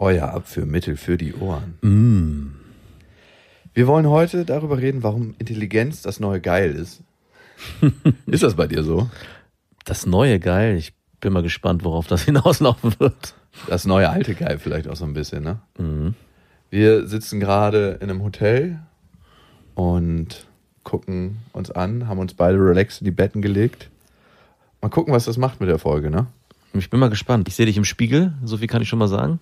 Euer Abführmittel für die Ohren. Mm. Wir wollen heute darüber reden, warum Intelligenz das neue Geil ist. ist das bei dir so? Das neue Geil. Ich bin mal gespannt, worauf das hinauslaufen wird. Das neue alte Geil vielleicht auch so ein bisschen, ne? Mhm. Wir sitzen gerade in einem Hotel und gucken uns an, haben uns beide relaxed in die Betten gelegt. Mal gucken, was das macht mit der Folge, ne? Ich bin mal gespannt. Ich sehe dich im Spiegel, so viel kann ich schon mal sagen.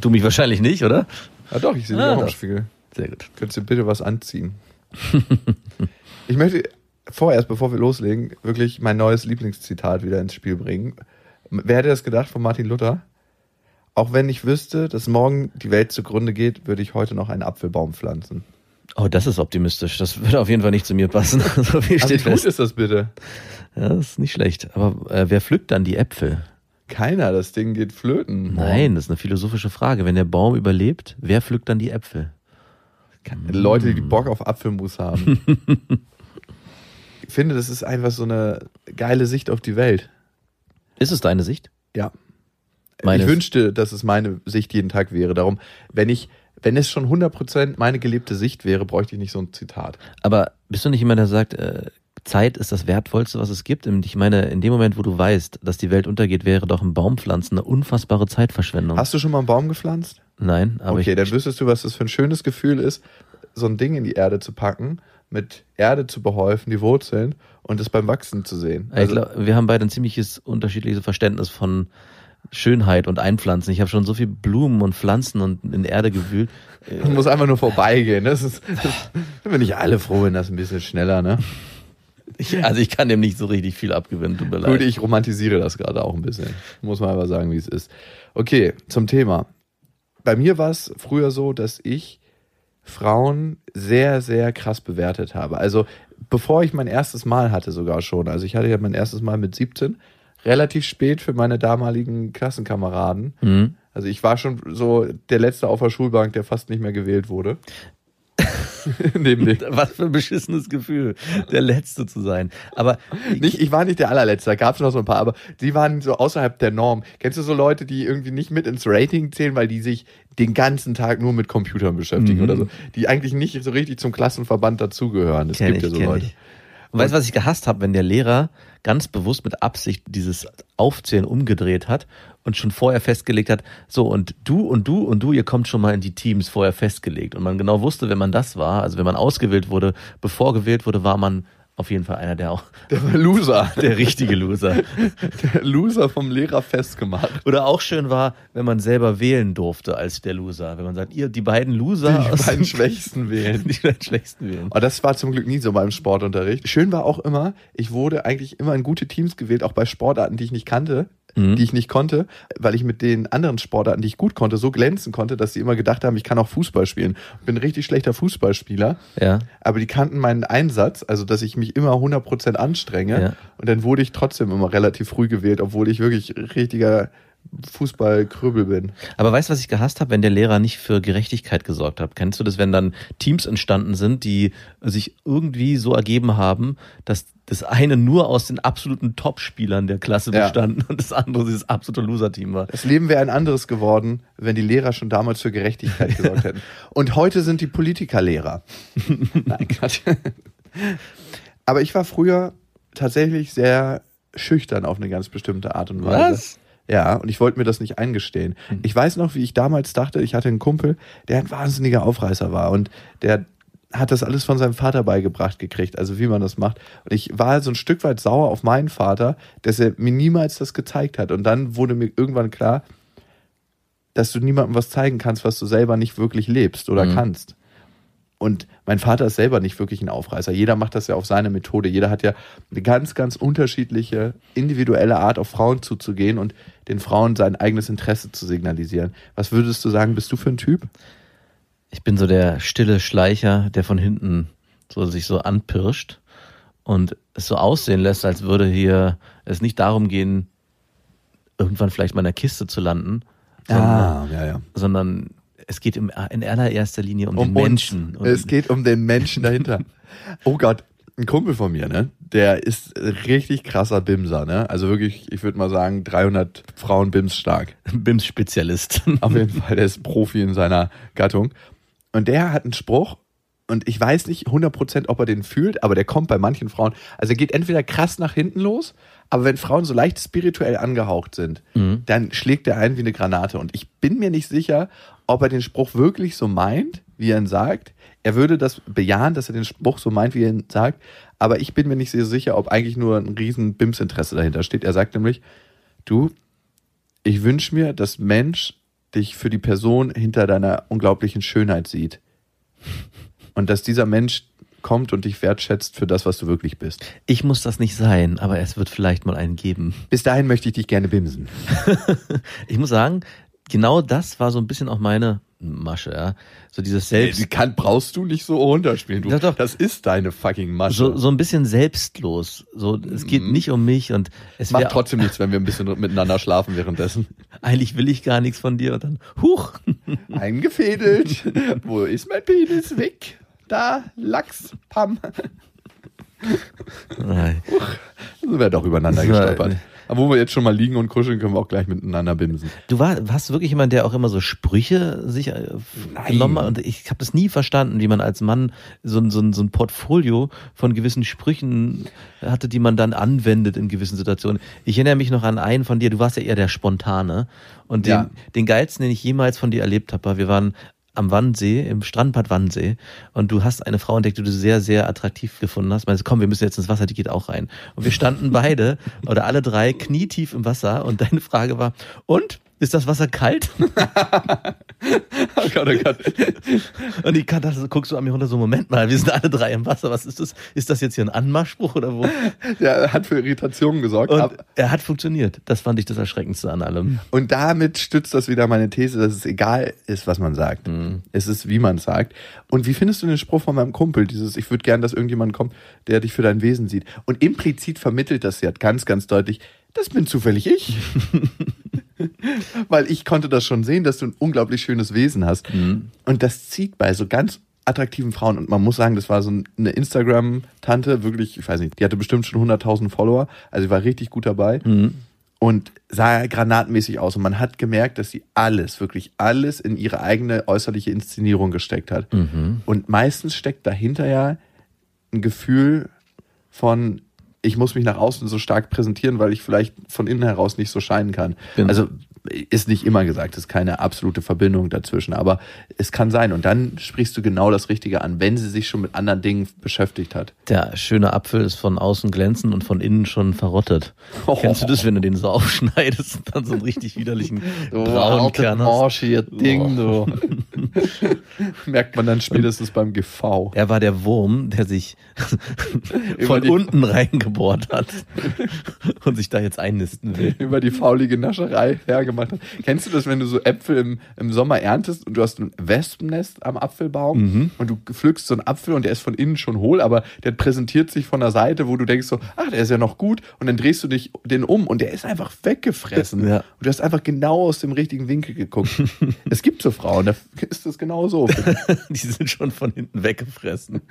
Du mich wahrscheinlich nicht, oder? Ah doch, ich sehe dich Ah, auch im doch. Spiegel. Sehr gut. Könntest du bitte was anziehen? ich möchte vorerst, bevor wir loslegen, wirklich mein neues Lieblingszitat wieder ins Spiel bringen. Wer hätte das gedacht von Martin Luther? Auch wenn ich wüsste, dass morgen die Welt zugrunde geht, würde ich heute noch einen Apfelbaum pflanzen. Oh, das ist optimistisch. Das würde auf jeden Fall nicht zu mir passen. so viel Also wie steht gut fest. ist das bitte? Ja, das ist nicht schlecht. Aber äh, wer pflückt dann die Äpfel? Keiner, das Ding geht flöten. Nein, das ist eine philosophische Frage. Wenn der Baum überlebt, wer pflückt dann die Äpfel? Leute, die Bock auf Apfelmus haben. ich finde, das ist einfach so eine geile Sicht auf die Welt. Ist es deine Sicht? Ja. Meine ich wünschte, dass es meine Sicht jeden Tag wäre. Darum, wenn ich, wenn es schon 100% meine gelebte Sicht wäre, bräuchte ich nicht so ein Zitat. Aber bist du nicht jemand, der sagt, äh, Zeit ist das Wertvollste, was es gibt? Und ich meine, in dem Moment, wo du weißt, dass die Welt untergeht, wäre doch ein Baumpflanzen eine unfassbare Zeitverschwendung. Hast du schon mal einen Baum gepflanzt? Nein, aber okay, ich, dann wüsstest du, was das für ein schönes Gefühl ist, so ein Ding in die Erde zu packen, mit Erde zu behäufen, die Wurzeln und es beim Wachsen zu sehen. ich glaub, wir haben beide ein ziemliches unterschiedliches Verständnis von Schönheit und Einpflanzen. Ich habe schon so viel Blumen und Pflanzen und in Erde gewühlt. man muss einfach nur vorbeigehen. Das ist, das, sind wir nicht alle froh, wenn das ein bisschen schneller, ne? Ich, also ich kann dem nicht so richtig viel abgewinnen, tut mir leid. Gut, ich romantisiere das gerade auch ein bisschen. Muss man aber sagen, wie es ist. Okay, zum Thema. Bei mir war es früher so, dass ich Frauen sehr, sehr krass bewertet habe. Also bevor ich mein erstes Mal hatte sogar schon. Also ich hatte ja mein erstes Mal mit 17. Relativ spät für meine damaligen Klassenkameraden. Mhm. Also ich war schon so der Letzte auf der Schulbank, der fast nicht mehr gewählt wurde. Neben dem. Was für ein beschissenes Gefühl, der Letzte zu sein. Aber Nicht, ich war nicht der allerletzte, da gab es noch so ein paar, aber die waren so außerhalb der Norm. Kennst du so Leute, die irgendwie nicht mit ins Rating zählen, weil die sich den ganzen Tag nur mit Computern beschäftigen Mhm. oder so, die eigentlich nicht so richtig zum Klassenverband dazugehören. Es gibt ich, ja so Leute. ich. Und weißt du, was ich gehasst habe, wenn der Lehrer ganz bewusst mit Absicht dieses Aufzählen umgedreht hat und schon vorher festgelegt hat, so und du und du und du, ihr kommt schon mal in die Teams vorher festgelegt. Und man genau wusste, wenn man das war, also wenn man ausgewählt wurde, bevor gewählt wurde, war man auf jeden Fall einer der auch Der war Loser. der richtige Loser. Der Loser vom Lehrer festgemacht. Oder auch schön war, wenn man selber wählen durfte als der Loser. Wenn man sagt, ihr die beiden Loser Die beiden Schwächsten wählen. die beiden schwächsten wählen. Aber das war zum Glück nie so beim Sportunterricht. Schön war auch immer, ich wurde eigentlich immer in gute Teams gewählt, auch bei Sportarten, die ich nicht kannte, Mhm. die ich nicht konnte, weil ich mit den anderen Sportarten, die ich gut konnte, so glänzen konnte, dass sie immer gedacht haben, ich kann auch Fußball spielen. Ich bin ein richtig schlechter Fußballspieler, Ja. aber die kannten meinen Einsatz, also dass ich mich immer 100% anstrenge. Ja. Und dann wurde ich trotzdem immer relativ früh gewählt, obwohl ich wirklich richtiger Fußballkrübel bin. Aber weißt du, was ich gehasst habe, wenn der Lehrer nicht für Gerechtigkeit gesorgt hat? Kennst du das, wenn dann Teams entstanden sind, die sich irgendwie so ergeben haben, dass das eine nur aus den absoluten Top-Spielern der Klasse Ja. bestanden und das andere dieses absolute Loser-Team war? Das Leben wäre ein anderes geworden, wenn die Lehrer schon damals für Gerechtigkeit gesorgt hätten. Und heute sind die Politiker Lehrer. Nein, Quatsch. Aber ich war früher tatsächlich sehr schüchtern auf eine ganz bestimmte Art und Weise. Was? Ja, und ich wollte mir das nicht eingestehen. Ich weiß noch, wie ich damals dachte, ich hatte einen Kumpel, der ein wahnsinniger Aufreißer war und der hat das alles von seinem Vater beigebracht gekriegt, also wie man das macht. Und ich war so ein Stück weit sauer auf meinen Vater, dass er mir niemals das gezeigt hat. Und dann wurde mir irgendwann klar, dass du niemandem was zeigen kannst, was du selber nicht wirklich lebst oder kannst. Und mein Vater ist selber nicht wirklich ein Aufreißer. Jeder macht das ja auf seine Methode. Jeder hat ja eine ganz, ganz unterschiedliche, individuelle Art, auf Frauen zuzugehen und den Frauen sein eigenes Interesse zu signalisieren. Was würdest du sagen, bist du für ein Typ? Ich bin so der stille Schleicher, der von hinten so sich so anpirscht und es so aussehen lässt, als würde hier es nicht darum gehen, irgendwann vielleicht mal in der Kiste zu landen, sondern, Ah, ja, ja. sondern es geht im, in allererster Linie um, Um den Menschen. Und Es geht um den Menschen dahinter. oh Gott, ein Kumpel von mir, ne? Der ist richtig krasser Bimser, ne? Also wirklich, ich würde mal sagen, 300 Frauen Bims stark. BIMS-Spezialist. Auf jeden Fall, der ist Profi in seiner Gattung. Und der hat einen Spruch, und ich weiß nicht 100%, ob er den fühlt, aber der kommt bei manchen Frauen. Also er geht entweder krass nach hinten los, aber wenn Frauen so leicht spirituell angehaucht sind, dann schlägt er ein wie eine Granate. Und ich bin mir nicht sicher, ob er den Spruch wirklich so meint, wie er ihn sagt. Er würde das bejahen, dass er den Spruch so meint, wie er ihn sagt. Aber ich bin mir nicht sehr sicher, ob eigentlich nur ein riesen Bims-Interesse dahinter steht. Er sagt nämlich, du, ich wünsche mir, dass Mensch dich für die Person hinter deiner unglaublichen Schönheit sieht. Und dass dieser Mensch kommt und dich wertschätzt für das, was du wirklich bist. Ich muss das nicht sein, aber es wird vielleicht mal einen geben. Bis dahin möchte ich dich gerne bimsen. Ich muss sagen, genau das war so ein bisschen auch meine Masche, ja. So dieses Selbst, Die kann, brauchst du nicht so runterspielen. Du, Doch, doch. Das ist deine fucking Masche. so, so ein bisschen selbstlos. So, es geht nicht um mich und es Macht trotzdem nichts, wenn wir ein bisschen miteinander schlafen währenddessen. eigentlich will ich gar nichts von dir und dann, huch, Eingefädelt. Wo ist mein Penis weg? Da, Lachs, Pam. Nein. So wäre doch übereinander gestolpert. Aber wo wir jetzt schon mal liegen und kuscheln, können wir auch gleich miteinander bimsen. Du war, warst wirklich jemand, der auch immer so Sprüche sich äh, genommen hat? Und ich habe das nie verstanden, wie man als Mann so, ein- so, so ein Portfolio von gewissen Sprüchen hatte, die man dann anwendet in gewissen Situationen. Ich erinnere mich noch an einen von dir, du warst ja eher der Spontane. Und den, Ja. den geilsten, den ich jemals von dir erlebt habe, war, wir waren am Wannsee, im Strandbad Wannsee, und du hast eine Frau entdeckt, die du sehr, sehr attraktiv gefunden hast. Meinst, komm, wir müssen jetzt ins Wasser, die geht auch rein. Und wir standen beide oder alle drei knietief im Wasser und deine Frage war, und? Ist das Wasser kalt? Oh Gott, oh Gott. Und ich kann das, guckst du an mir runter, so, Moment mal, wir sind alle drei im Wasser, was ist das? Ist das jetzt hier ein Anmachspruch oder wo? Der hat für Irritationen gesorgt. Und er hat funktioniert. Das fand ich das Erschreckendste an allem. Und damit stützt das wieder meine These, dass es egal ist, was man sagt. Es ist, wie man es sagt. Und wie findest du den Spruch von meinem Kumpel? Dieses, ich würde gern, dass irgendjemand kommt, der dich für dein Wesen sieht. Und implizit vermittelt das ja ganz, ganz deutlich, das bin zufällig ich. Weil ich konnte das schon sehen, dass du ein unglaublich schönes Wesen hast. Und das zieht bei so ganz attraktiven Frauen. Und man muss sagen, das war so eine Instagram-Tante, wirklich, ich weiß nicht, die hatte bestimmt schon 100.000 Follower. Also sie war richtig gut dabei und sah granatenmäßig aus. Und man hat gemerkt, dass sie alles, wirklich alles in ihre eigene äußerliche Inszenierung gesteckt hat. Und meistens steckt dahinter ja ein Gefühl von, ich muss mich nach außen so stark präsentieren, weil ich vielleicht von innen heraus nicht so scheinen kann. Genau. Also ist nicht immer gesagt, ist keine absolute Verbindung dazwischen, aber es kann sein. Und dann sprichst du genau das Richtige an, wenn sie sich schon mit anderen Dingen beschäftigt hat. Der schöne Apfel ist von außen glänzend und von innen schon verrottet. Oh. Kennst du das, wenn du den so aufschneidest und dann so einen richtig widerlichen braunen Kern hast? Arschige Ding, du. Merkt man dann spätestens beim GV. Er war der Wurm, der sich von unten reingebohrt hat und sich da jetzt einnisten will. über die faulige Nascherei hergemacht hat. Kennst du das, wenn du so Äpfel im, im Sommer erntest und du hast ein Wespennest am Apfelbaum Mhm. und du pflückst so einen Apfel und der ist von innen schon hohl, aber der präsentiert sich von der Seite, wo du denkst so, ach, der ist ja noch gut und dann drehst du dich den um und der ist einfach weggefressen. Ja. Und du hast einfach genau aus dem richtigen Winkel geguckt. es gibt so Frauen, da ist das genau so. Die sind schon von hinten weggefressen.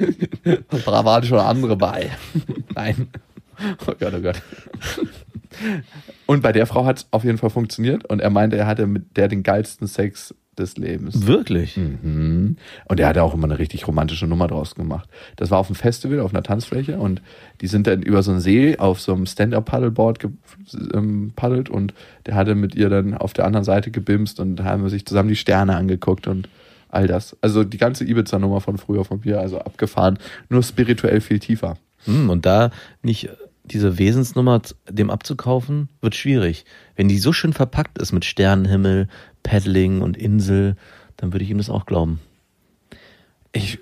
Da waren schon andere bei. Nein. Oh Gott, oh Gott. Und bei der Frau hat es auf jeden Fall funktioniert und er meinte, er hatte mit der den geilsten Sex des Lebens. Wirklich? Mhm. Und er hat auch immer eine richtig romantische Nummer draus gemacht. Das war auf einem Festival, auf einer Tanzfläche und die sind dann über so einen See auf so einem Stand-Up-Paddleboard gepaddelt und der hatte mit ihr dann auf der anderen Seite gebimst und da haben wir sich zusammen die Sterne angeguckt und all das. Also die ganze Ibiza-Nummer von früher von mir, also abgefahren, nur spirituell viel tiefer. Hm, und da nicht diese Wesensnummer dem abzukaufen, wird schwierig. Wenn die so schön verpackt ist mit Sternenhimmel, Paddling und Insel, dann würde ich ihm das auch glauben. ich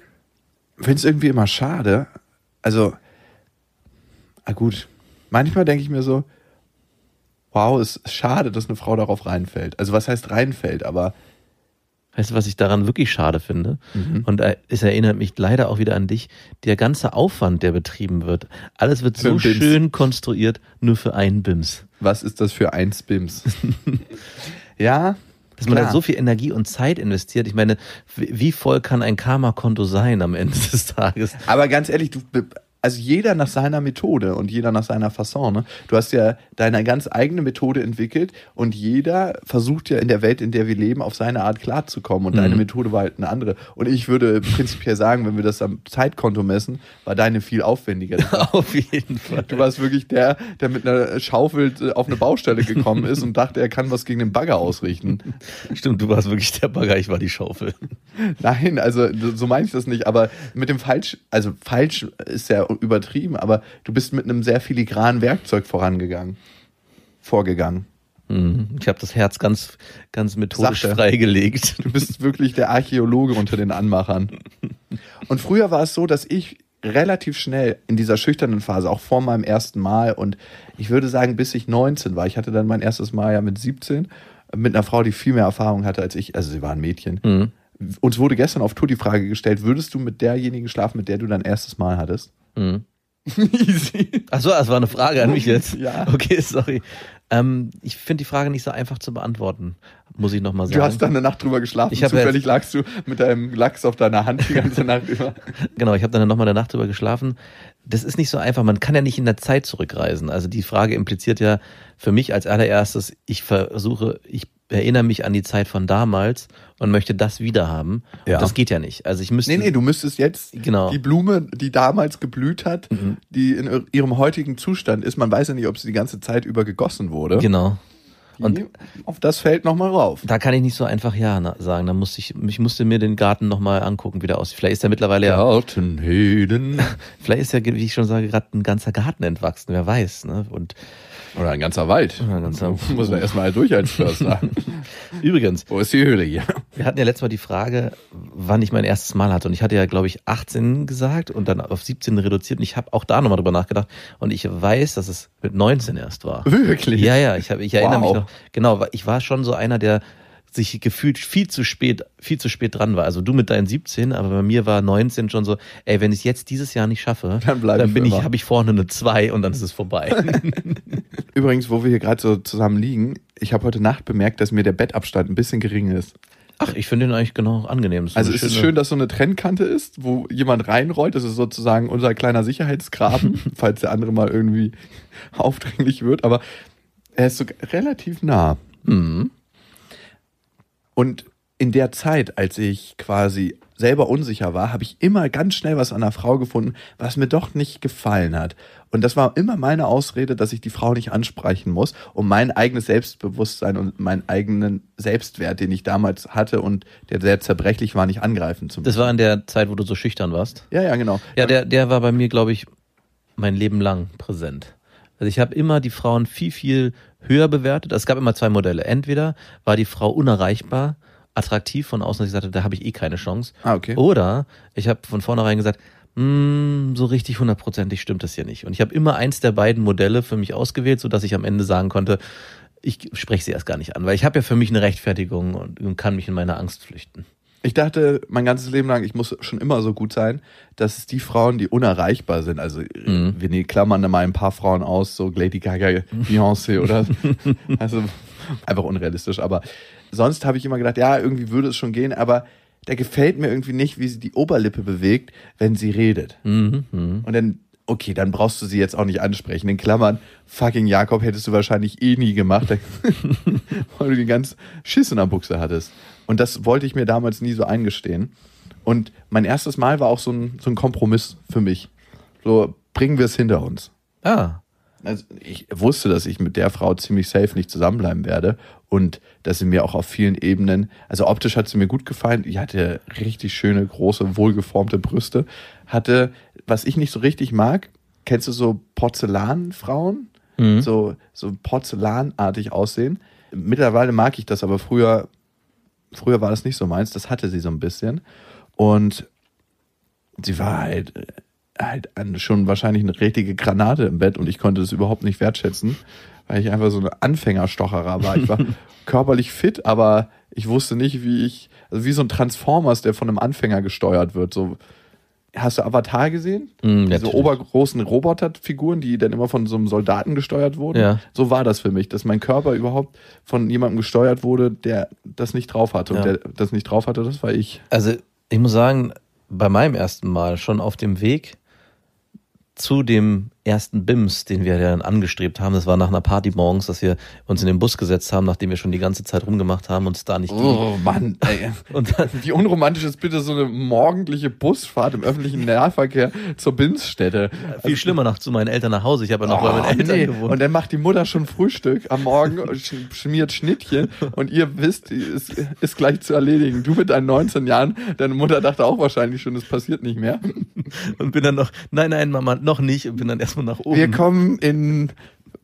finde es irgendwie immer schade. Also, ah gut, manchmal denke ich mir so, wow, es ist schade, dass eine Frau darauf reinfällt. Also was heißt reinfällt, aber Weißt du, was ich daran wirklich schade finde? Mhm. Und äh, es erinnert mich leider auch wieder an dich. Der ganze Aufwand, der betrieben wird, alles wird so Bims. schön konstruiert, nur für einen Bims. Was ist das für ein Spims? ja. Dass man da so viel Energie und Zeit investiert. Ich meine, wie wie voll kann ein Karma-Konto sein am Ende des Tages? Aber ganz ehrlich, du, also jeder nach seiner Methode und jeder nach seiner Fasson. Ne? Du hast ja deine ganz eigene Methode entwickelt und jeder versucht ja in der Welt, in der wir leben, auf seine Art klarzukommen. Und deine Methode war halt eine andere. Und ich würde prinzipiell sagen, wenn wir das am Zeitkonto messen, war deine viel aufwendiger. Auf jeden Fall. Du warst wirklich der, der mit einer Schaufel äh, auf eine Baustelle gekommen ist und dachte, er kann was gegen den Bagger ausrichten. Stimmt, du warst wirklich der Bagger, ich war die Schaufel. Nein, also so meine ich das nicht, aber mit dem falsch, also falsch ist ja übertrieben, aber du bist mit einem sehr filigranen Werkzeug vorangegangen, vorgegangen. Mhm. Ich habe das Herz ganz, ganz methodisch Sachte. freigelegt. Du bist wirklich der Archäologe unter den Anmachern. Und früher war es so, dass ich relativ schnell in dieser schüchternen Phase, auch vor meinem ersten Mal und ich würde sagen, bis ich 19 war, ich hatte dann mein erstes Mal ja mit 17, mit einer Frau, die viel mehr Erfahrung hatte als ich, also sie war ein Mädchen. Mhm. Uns wurde gestern auf Tour die Frage gestellt, würdest du mit derjenigen schlafen, mit der du dein erstes Mal hattest? Mhm. Easy. Ach so, das war eine Frage an mich jetzt. Ja. Okay, sorry. Ähm, ich finde die Frage nicht so einfach zu beantworten, muss ich nochmal sagen. Du hast da eine Nacht drüber geschlafen. Ich Zufällig lagst du mit deinem Lachs auf deiner Hand die ganze Nacht über. Genau, ich habe dann nochmal eine Nacht drüber geschlafen. Das ist nicht so einfach. Man kann ja nicht in der Zeit zurückreisen. Also die Frage impliziert ja für mich als allererstes, ich versuche, ich erinnere mich an die Zeit von damals und möchte das wieder haben. Ja. Und das geht ja nicht. Also ich müsste. Nee, nee, du müsstest jetzt Genau. Mhm. die Blume, die damals geblüht hat, die in ihrem heutigen Zustand ist, man weiß ja nicht, ob sie die ganze Zeit über gegossen wurde. Genau. Und- auf das fällt nochmal rauf. Da kann ich nicht so einfach ja sagen. Da musste ich, ich musste mir den Garten nochmal angucken, wie der aussieht. Vielleicht ist er mittlerweile ja, Gartenheden. vielleicht ist ja, wie ich schon sage, gerade ein ganzer Garten entwachsen. Wer weiß, ne? Und Oder ein ganzer Wald. Oder ein ganzer- musst da erstmal durch als Förster. übrigens, Wo ist die Höhle hier? Wir hatten ja letztes Mal die Frage, wann ich mein erstes Mal hatte. Und ich hatte ja, glaube ich, 18 gesagt und dann auf 17 reduziert. Und ich habe auch da nochmal drüber nachgedacht. Und ich weiß, dass es mit 19 erst war. Wirklich? Ja, ja, ich, hab, ich erinnere Wow. mich noch. Genau, ich war schon so einer, der sich gefühlt viel zu spät, viel zu spät dran war. Also du mit deinen 17, aber bei mir war 19 schon so, ey, wenn ich es jetzt dieses Jahr nicht schaffe, Dann ich bin ich, habe ich vorne eine 2 und dann ist es vorbei. Übrigens, wo wir hier gerade so zusammen liegen, ich habe heute Nacht bemerkt, dass mir der Bettabstand ein bisschen gering ist. Ach, ich finde den eigentlich genau angenehm. Ist so Also es ist schöne- schön, dass so eine Trennkante ist, wo jemand reinrollt. Das ist sozusagen unser kleiner Sicherheitsgraben, falls der andere mal irgendwie aufdringlich wird. Aber er ist so relativ nah. Mhm. Und in der Zeit, als ich quasi selber unsicher war, habe ich immer ganz schnell was an einer Frau gefunden, was mir doch nicht gefallen hat. Und das war immer meine Ausrede, dass ich die Frau nicht ansprechen muss, um mein eigenes Selbstbewusstsein und meinen eigenen Selbstwert, den ich damals hatte und der sehr zerbrechlich war, nicht angreifen zu müssen. Das war in der Zeit, wo du so schüchtern warst. ja, ja, genau. Ja, der, der war bei mir, glaube ich, mein Leben lang präsent. Also ich habe immer die Frauen viel, viel höher bewertet. Es gab immer zwei Modelle. Entweder war die Frau unerreichbar, attraktiv von außen, dass ich sagte, da habe ich eh keine Chance. Ah, okay. Oder ich habe von vornherein gesagt, "Mm, so richtig hundertprozentig stimmt das hier nicht. Und ich habe immer eins der beiden Modelle für mich ausgewählt, so dass ich am Ende sagen konnte, ich spreche sie erst gar nicht an, weil ich habe ja für mich eine Rechtfertigung und, und kann mich in meine Angst flüchten. Ich dachte mein ganzes Leben lang, ich muss schon immer so gut sein, dass es die Frauen, die unerreichbar sind, also Mhm. wir ne- klammern da mal ein paar Frauen aus, so Lady Gaga, Beyoncé oder also einfach unrealistisch, aber sonst habe ich immer gedacht, ja, irgendwie würde es schon gehen, aber da gefällt mir irgendwie nicht, wie sie die Oberlippe bewegt, wenn sie redet. Mhm, mhm. Und dann, okay, dann brauchst du sie jetzt auch nicht ansprechen. In Klammern, fucking Jakob hättest du wahrscheinlich eh nie gemacht, weil du die ganz Schiss in der Buchse hattest. Und das wollte ich mir damals nie so eingestehen. Und mein erstes Mal war auch so ein, so ein Kompromiss für mich. So, bringen wir es hinter uns. Ah, Also ich wusste, dass ich mit der Frau ziemlich safe nicht zusammenbleiben werde und dass sie mir auch auf vielen Ebenen, also optisch hat sie mir gut gefallen, die hatte richtig schöne, große, wohlgeformte Brüste, hatte, was ich nicht so richtig mag, kennst du so Porzellanfrauen? Mhm. So, so porzellanartig aussehen. Mittlerweile mag ich das, aber früher, früher war das nicht so meins, das hatte sie so ein bisschen und sie war halt halt schon wahrscheinlich eine richtige Granate im Bett und ich konnte das überhaupt nicht wertschätzen, weil ich einfach so eine Anfängerstocherer war. Ich war körperlich fit, aber ich wusste nicht, wie ich, also wie so ein Transformers, der von einem Anfänger gesteuert wird. So, hast du Avatar gesehen? Mm, Diese obergroßen Roboterfiguren, die dann immer von so einem Soldaten gesteuert wurden. Ja. So war das für mich, dass mein Körper überhaupt von jemandem gesteuert wurde, der das nicht drauf hatte. Und Ja. der das nicht drauf hatte, das war ich. Also ich muss sagen, bei meinem ersten Mal schon auf dem Weg zu dem ersten BIMS, den wir dann angestrebt haben. Das war nach einer Party morgens, dass wir uns in den Bus gesetzt haben, nachdem wir schon die ganze Zeit rumgemacht haben und es da nicht ging. Oh Mann, ey. Und dann, Wie unromantisch ist bitte so eine morgendliche Busfahrt im öffentlichen Nahverkehr zur Bimsstätte? viel schlimmer nach zu meinen Eltern nach Hause. Ich habe ja noch bei meinen Oh, Eltern nee. gewohnt. Und dann macht die Mutter schon Frühstück am Morgen, sch- schmiert Schnittchen und ihr wisst, ist, ist gleich zu erledigen. Du mit deinen 19 Jahren, deine Mutter dachte auch wahrscheinlich schon, es passiert nicht mehr. und bin dann noch, nein, nein, Mama, noch nicht. Und bin dann erstmal nach oben. Wir kommen in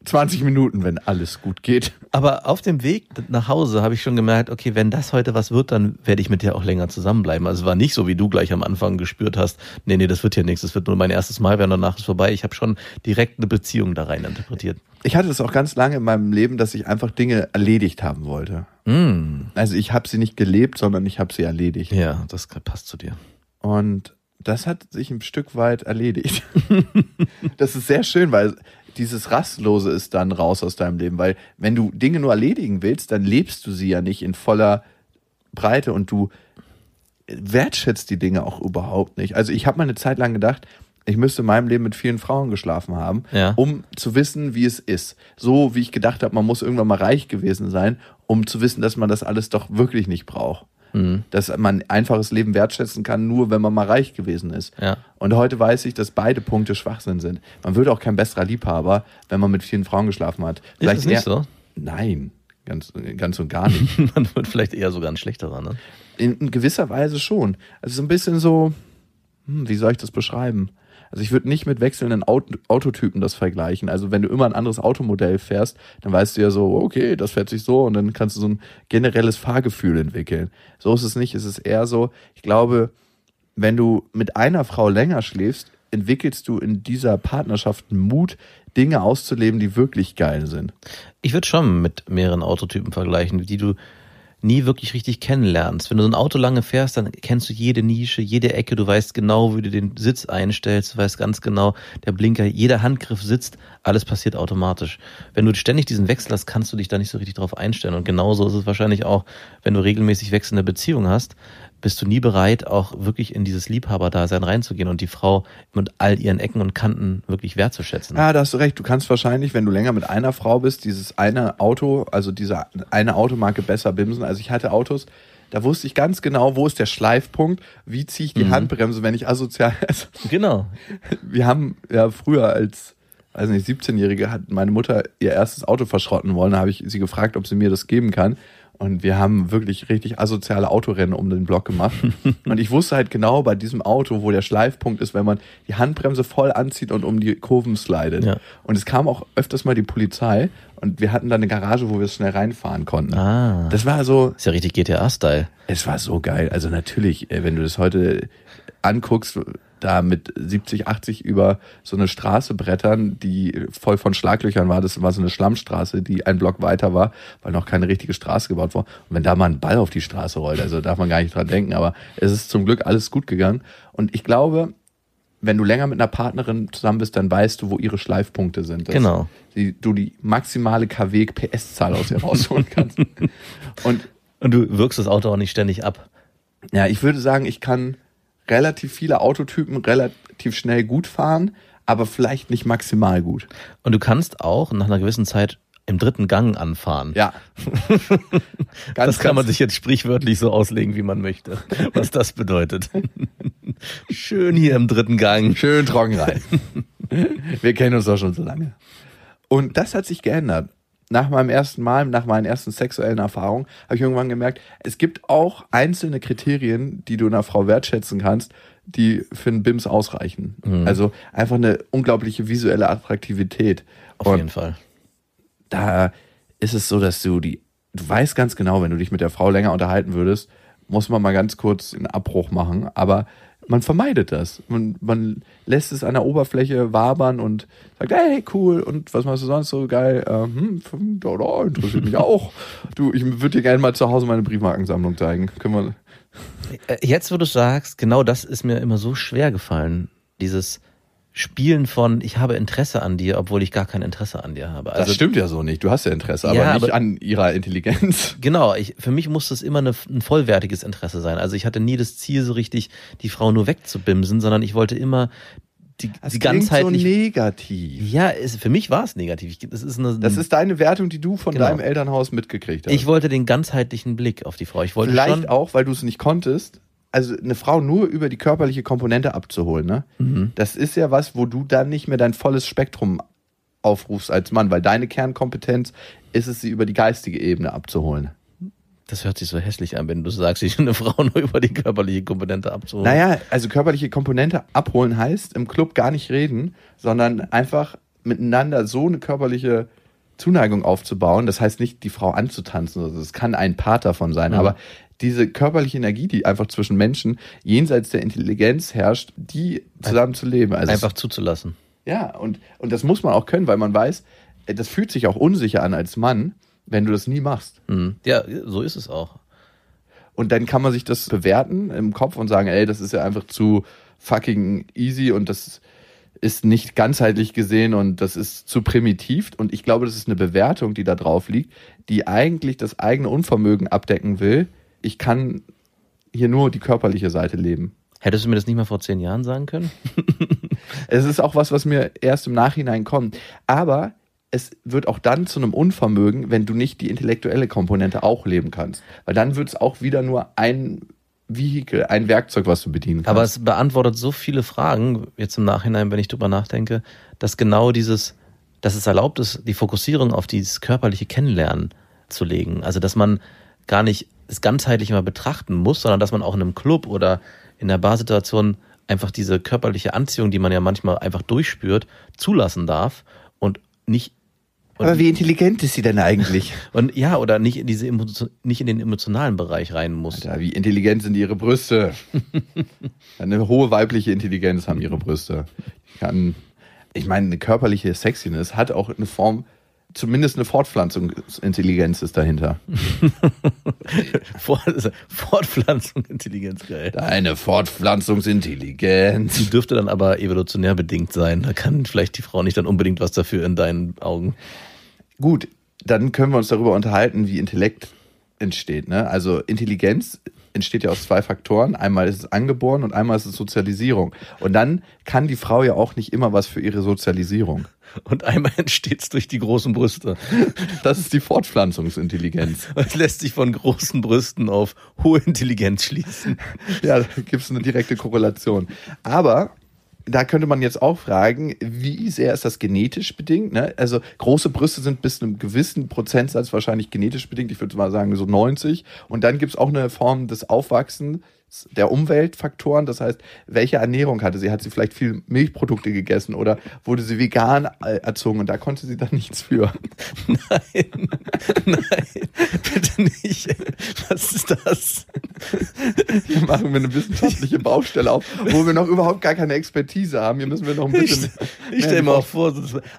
20 Minuten, wenn alles gut geht. Aber auf dem Weg nach Hause habe ich schon gemerkt, okay, wenn das heute was wird, dann werde ich mit dir auch länger zusammenbleiben. Also es war nicht so, wie du gleich am Anfang gespürt hast, nee, nee, das wird hier nichts, das wird nur mein erstes Mal werden, danach ist vorbei. Ich habe schon direkt eine Beziehung da rein interpretiert. Ich hatte es auch ganz lange in meinem Leben, dass ich einfach Dinge erledigt haben wollte. Mm, Also ich habe sie nicht gelebt, sondern ich habe sie erledigt. ja, das passt zu dir. Und das hat sich ein Stück weit erledigt. das ist sehr schön, weil dieses Rastlose ist dann raus aus deinem Leben. Weil wenn du Dinge nur erledigen willst, dann lebst du sie ja nicht in voller Breite und du wertschätzt die Dinge auch überhaupt nicht. Also ich habe mal eine Zeit lang gedacht, ich müsste in meinem Leben mit vielen Frauen geschlafen haben, Ja. um zu wissen, wie es ist. So wie ich gedacht habe, man muss irgendwann mal reich gewesen sein, um zu wissen, dass man das alles doch wirklich nicht braucht. Mhm. Dass man ein einfaches Leben wertschätzen kann, nur wenn man mal reich gewesen ist. Ja. Und heute weiß ich, dass beide Punkte Schwachsinn sind. Man wird auch kein besserer Liebhaber, wenn man mit vielen Frauen geschlafen hat. Ist es nicht so? Nein, ganz, ganz und gar nicht. Man wird vielleicht eher sogar ein schlechterer, ne? In, in gewisser Weise schon. Also so ein bisschen so, hm, wie soll ich das beschreiben? Also ich würde nicht mit wechselnden Auto, Autotypen das vergleichen. Also wenn du immer ein anderes Automodell fährst, dann weißt du ja so, okay, das fährt sich so und dann kannst du so ein generelles Fahrgefühl entwickeln. So ist es nicht. Es ist eher so, ich glaube, wenn du mit einer Frau länger schläfst, entwickelst du in dieser Partnerschaft Mut, Dinge auszuleben, die wirklich geil sind. Ich würde schon mit mehreren Autotypen vergleichen, die du nie wirklich richtig kennenlernst. Wenn du so ein Auto lange fährst, dann kennst du jede Nische, jede Ecke, du weißt genau, wie du den Sitz einstellst, du weißt ganz genau, der Blinker, jeder Handgriff sitzt, alles passiert automatisch. Wenn du ständig diesen Wechsel hast, kannst du dich da nicht so richtig drauf einstellen. Und genauso ist es wahrscheinlich auch, wenn du regelmäßig wechselnde Beziehungen hast, bist du nie bereit, auch wirklich in dieses Liebhaberdasein reinzugehen und die Frau mit all ihren Ecken und Kanten wirklich wertzuschätzen. Ja, da hast du recht. Du kannst wahrscheinlich, wenn du länger mit einer Frau bist, dieses eine Auto, also diese eine Automarke besser bimsen. Also ich hatte Autos, da wusste ich ganz genau, wo ist der Schleifpunkt, wie ziehe ich die Handbremse, wenn ich asozial. Also, Genau. wir haben ja früher als, weiß nicht, 17-Jährige hat meine Mutter ihr erstes Auto verschrotten wollen. Da habe ich sie gefragt, ob sie mir das geben kann. Und wir haben wirklich richtig asoziale Autorennen um den Block gemacht. und ich wusste halt genau bei diesem Auto, wo der Schleifpunkt ist, wenn man die Handbremse voll anzieht und um die Kurven slidet. Ja. Und es kam auch öfters mal die Polizei und wir hatten da eine Garage, wo wir schnell reinfahren konnten. Ah. Das war so, Ist ja richtig GTA-Style. es war so geil. Also natürlich, äh, wenn du das heute anguckst, da mit 70, 80 über so eine Straße brettern, die voll von Schlaglöchern war. Das war so eine Schlammstraße, die ein Block weiter war, weil noch keine richtige Straße gebaut war. Und wenn da mal ein Ball auf die Straße rollt, also darf man gar nicht dran denken. Aber es ist zum Glück alles gut gegangen. Und ich glaube, wenn du länger mit einer Partnerin zusammen bist, dann weißt du, wo ihre Schleifpunkte sind. Dass Genau. Die, du die maximale KW PS-Zahl aus ihr rausholen kannst. Und Und du wirkst das Auto auch nicht ständig ab. ja, ich würde sagen, ich kann relativ viele Autotypen relativ schnell gut fahren, aber vielleicht nicht maximal gut. Und du kannst auch nach einer gewissen Zeit im dritten Gang anfahren. Ja. das kann man sich jetzt sprichwörtlich so auslegen, wie man möchte, was das bedeutet. Schön hier im dritten Gang. schön trocken rein. Wir kennen uns doch schon so lange. Und das hat sich geändert. Nach meinem ersten Mal, nach meinen ersten sexuellen Erfahrungen, habe ich irgendwann gemerkt, es gibt auch einzelne Kriterien, die du einer Frau wertschätzen kannst, die für einen BIMS ausreichen. Also einfach eine unglaubliche visuelle Attraktivität. Auf Und jeden Fall. da ist es so, dass du die, du weißt ganz genau, wenn du dich mit der Frau länger unterhalten würdest, muss man mal ganz kurz einen Abbruch machen. Aber man vermeidet das. Man, man lässt es an der Oberfläche wabern und sagt, hey, cool, und was machst du sonst so geil? Ähm, hm, da, da, interessiert mich auch. Du, ich würde dir gerne mal zu Hause meine Briefmarkensammlung zeigen. Können wir. Äh, Jetzt, wo du sagst, genau das ist mir immer so schwer gefallen. Dieses Spielen von, ich habe Interesse an dir, obwohl ich gar kein Interesse an dir habe. Das Also stimmt ja so nicht. Du hast ja Interesse, aber Ja, nicht aber- an ihrer Intelligenz. Genau, ich, für mich muss das immer eine, ein vollwertiges Interesse sein. Also ich hatte nie das Ziel, so richtig die Frau nur wegzubimsen, sondern ich wollte immer die, Das die klingt so negativ. ja, es, für mich war es negativ. Ich, das ist eine, Das ist deine Wertung, die du von Genau. deinem Elternhaus mitgekriegt hast. ich wollte den ganzheitlichen Blick auf die Frau. Ich wollte Vielleicht schon, auch, weil du es nicht konntest. Also eine Frau nur über die körperliche Komponente abzuholen, ne? Mhm. Das ist ja was, wo du dann nicht mehr dein volles Spektrum aufrufst als Mann, weil deine Kernkompetenz ist es, sie über die geistige Ebene abzuholen. Das hört sich so hässlich an, wenn du sagst, ich eine Frau nur über die körperliche Komponente abzuholen. Naja, also körperliche Komponente abholen heißt im Club gar nicht reden, sondern einfach miteinander so eine körperliche Zuneigung aufzubauen. Das heißt nicht, die Frau anzutanzen. Also es kann ein Part davon sein, Mhm. aber diese körperliche Energie, die einfach zwischen Menschen jenseits der Intelligenz herrscht, die zusammen zu leben. Also Einfach zuzulassen. ja, und, und das muss man auch können, weil man weiß, äh, das fühlt sich auch unsicher an als Mann, wenn du das nie machst. Mhm. Ja, so ist es auch. Und dann kann man sich das bewerten im Kopf und sagen, ey, das ist ja einfach zu fucking easy und das ist nicht ganzheitlich gesehen und das ist zu primitiv. Und ich glaube, das ist eine Bewertung, die da drauf liegt, die eigentlich das eigene Unvermögen abdecken will. Ich kann hier nur die körperliche Seite leben. Hättest du mir das nicht mal vor zehn Jahren sagen können? Es ist auch was, was mir erst im Nachhinein kommt. Aber es wird auch dann zu einem Unvermögen, wenn du nicht die intellektuelle Komponente auch leben kannst. Weil dann wird es auch wieder nur ein Vehikel, ein Werkzeug, was du bedienen kannst. Aber es beantwortet so viele Fragen, jetzt im Nachhinein, wenn ich drüber nachdenke, dass genau dieses, dass es erlaubt ist, die Fokussierung auf dieses körperliche Kennenlernen zu legen. Also, dass man gar nicht es ganzheitlich mal betrachten muss, sondern dass man auch in einem Club oder in der Barsituation einfach diese körperliche Anziehung, die man ja manchmal einfach durchspürt, zulassen darf und nicht Aber wie intelligent ist sie denn eigentlich? und ja oder nicht in diese Emotio- nicht in den emotionalen Bereich rein muss. Alter, wie intelligent sind ihre Brüste? Eine hohe weibliche Intelligenz haben ihre Brüste. Ich kann, ich meine, eine körperliche Sexiness hat auch eine Form, zumindest eine Fortpflanzungsintelligenz ist dahinter. Fort- Fortpflanzung, Intelligenz, geil. Eine Fortpflanzungsintelligenz. Die dürfte dann aber evolutionär bedingt sein. Da kann vielleicht die Frau nicht dann unbedingt was dafür in deinen Augen. Gut, dann können wir uns darüber unterhalten, wie Intellekt entsteht. Ne? Also Intelligenz entsteht ja aus zwei Faktoren. Einmal ist es angeboren und einmal ist es Sozialisierung. Und dann kann die Frau ja auch nicht immer was für ihre Sozialisierung. Und einmal entsteht es durch die großen Brüste. Das ist die Fortpflanzungsintelligenz. Es lässt sich von großen Brüsten auf hohe Intelligenz schließen. Ja, da gibt es eine direkte Korrelation. Aber da könnte man jetzt auch fragen, wie sehr ist das genetisch bedingt? Ne? Also große Brüste sind bis zu einem gewissen Prozentsatz wahrscheinlich genetisch bedingt. Ich würde mal sagen so 90. Und dann gibt es auch eine Form des Aufwachsens der Umweltfaktoren. Das heißt, welche Ernährung hatte sie? Hat sie vielleicht viel Milchprodukte gegessen oder wurde sie vegan äh, erzogen und da konnte sie dann nichts für? Nein, nein, bitte nicht. Was ist das? Hier machen wir eine wissenschaftliche Baustelle auf, wo wir noch überhaupt gar keine Expertise haben. Hier müssen wir noch ein Ich, bisschen. ich stell mir auch vor,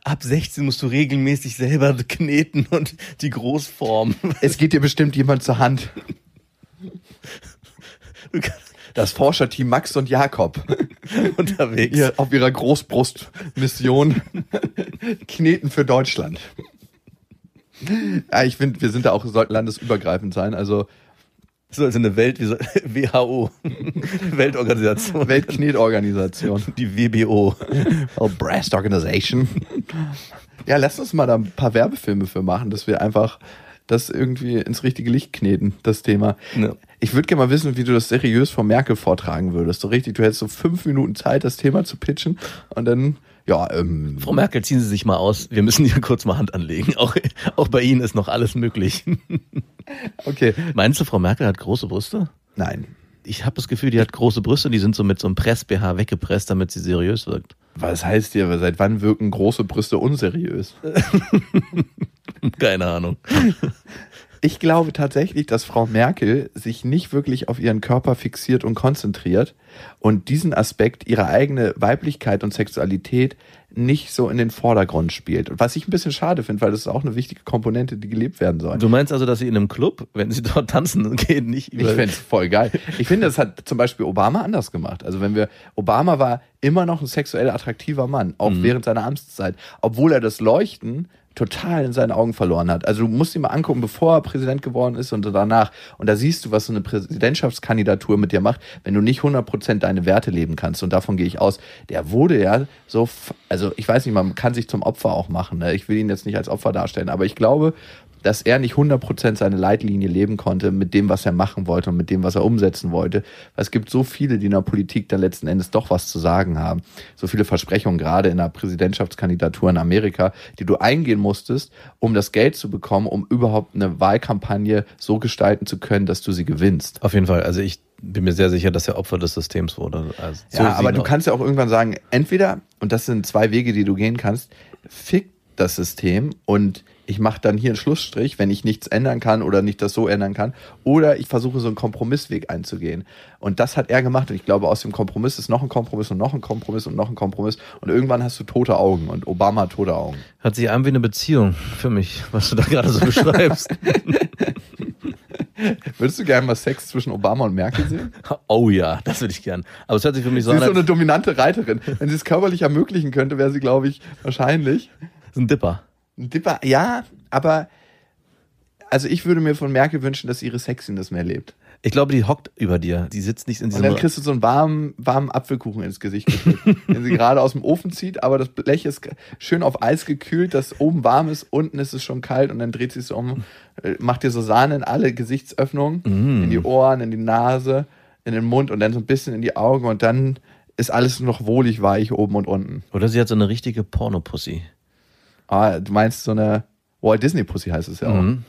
ab 16 musst du regelmäßig selber kneten und die Großform. Es geht dir bestimmt jemand zur Hand. Das Forscherteam Max und Jakob unterwegs. hier auf ihrer Großbrustmission kneten für Deutschland. Ja, ich finde, wir sind da auch, sollten landesübergreifend sein. Also So also eine Welt, wie so, WHO, Weltorganisation. Weltknetorganisation. Die WBO. Well, Breast Organization. Ja, lass uns mal da ein paar Werbefilme für machen, dass wir einfach das irgendwie ins richtige Licht kneten, das Thema. Ja. Ich würde gerne mal wissen, wie du das seriös vor Merkel vortragen würdest. So richtig, du hättest so fünf Minuten Zeit, das Thema zu pitchen und dann, ja, ähm, Frau Merkel, ziehen Sie sich mal aus. Wir müssen hier kurz mal Hand anlegen. Auch, auch bei Ihnen ist noch alles möglich. okay. Meinst du, Frau Merkel hat große Brüste? Nein. Ich habe das Gefühl, die hat große Brüste, die sind so mit so einem Press-BH weggepresst, damit sie seriös wirkt. Was heißt hier, seit wann wirken große Brüste unseriös? Keine Ahnung. Ich glaube tatsächlich, dass Frau Merkel sich nicht wirklich auf ihren Körper fixiert und konzentriert und diesen Aspekt, ihre eigene Weiblichkeit und Sexualität, nicht so in den Vordergrund spielt. Und was ich ein bisschen schade finde, weil das ist auch eine wichtige Komponente, die gelebt werden soll. Du meinst also, dass sie in einem Club, wenn sie dort tanzen gehen, nicht Ich über... finde es voll geil. Ich finde, das hat zum Beispiel Obama anders gemacht. Also wenn wir, Obama war immer noch ein sexuell attraktiver Mann, auch während seiner Amtszeit, obwohl er das Leuchten total in seinen Augen verloren hat. Also du musst ihn mal angucken, bevor er Präsident geworden ist und danach. Und da siehst du, was so eine Präsidentschaftskandidatur mit dir macht, wenn du nicht 100% deine Werte leben kannst. Und davon gehe ich aus. Der wurde ja so, also ich weiß nicht, man kann sich zum Opfer auch machen. Ne? Ich will ihn jetzt nicht als Opfer darstellen, aber ich glaube, dass er nicht 100% seine Leitlinie leben konnte mit dem, was er machen wollte und mit dem, was er umsetzen wollte. Weil es gibt so viele, die in der Politik dann letzten Endes doch was zu sagen haben. So viele Versprechungen, gerade in der Präsidentschaftskandidatur in Amerika, die du eingehen musstest, um das Geld zu bekommen, um überhaupt eine Wahlkampagne so gestalten zu können, dass du sie gewinnst. Auf jeden Fall. Also ich bin mir sehr sicher, dass er Opfer des Systems wurde. Also so ja, aber du kannst ja auch irgendwann sagen, entweder, und das sind zwei Wege, die du gehen kannst, fick das System und ich mache dann hier einen Schlussstrich, wenn ich nichts ändern kann oder nicht das so ändern kann, oder ich versuche so einen Kompromissweg einzugehen. Und das hat er gemacht und ich glaube, aus dem Kompromiss ist noch ein Kompromiss und noch ein Kompromiss und noch ein Kompromiss und irgendwann hast du tote Augen und Obama hat tote Augen. Hat sich an wie eine Beziehung für mich, was du da gerade so beschreibst. Würdest du gerne mal Sex zwischen Obama und Merkel sehen? oh ja, das würde ich gern. Aber es hört sich für mich so Sie an, ist so eine dominante Reiterin. Wenn sie es körperlich ermöglichen könnte, wäre sie, glaube ich, wahrscheinlich. ein Dipper. Ein Dipper, ja, aber also ich würde mir von Merkel wünschen, dass ihre Sexiness mehr lebt. Ich glaube, die hockt über dir. Die sitzt nicht in Und diesem... dann kriegst du so einen warmen, warmen Apfelkuchen ins Gesicht den sie gerade aus dem Ofen zieht, aber das Blech ist schön auf Eis gekühlt, das oben warm ist, unten ist es schon kalt und dann dreht sie es um, äh, macht dir so Sahne in alle Gesichtsöffnungen, in die Ohren, in die Nase, in den Mund und dann so ein bisschen in die Augen und dann ist alles noch wohlig weich oben und unten. Oder sie hat so eine richtige Pornopussy. Ah, du meinst so eine Walt Disney Pussy heißt es ja auch. Mhm.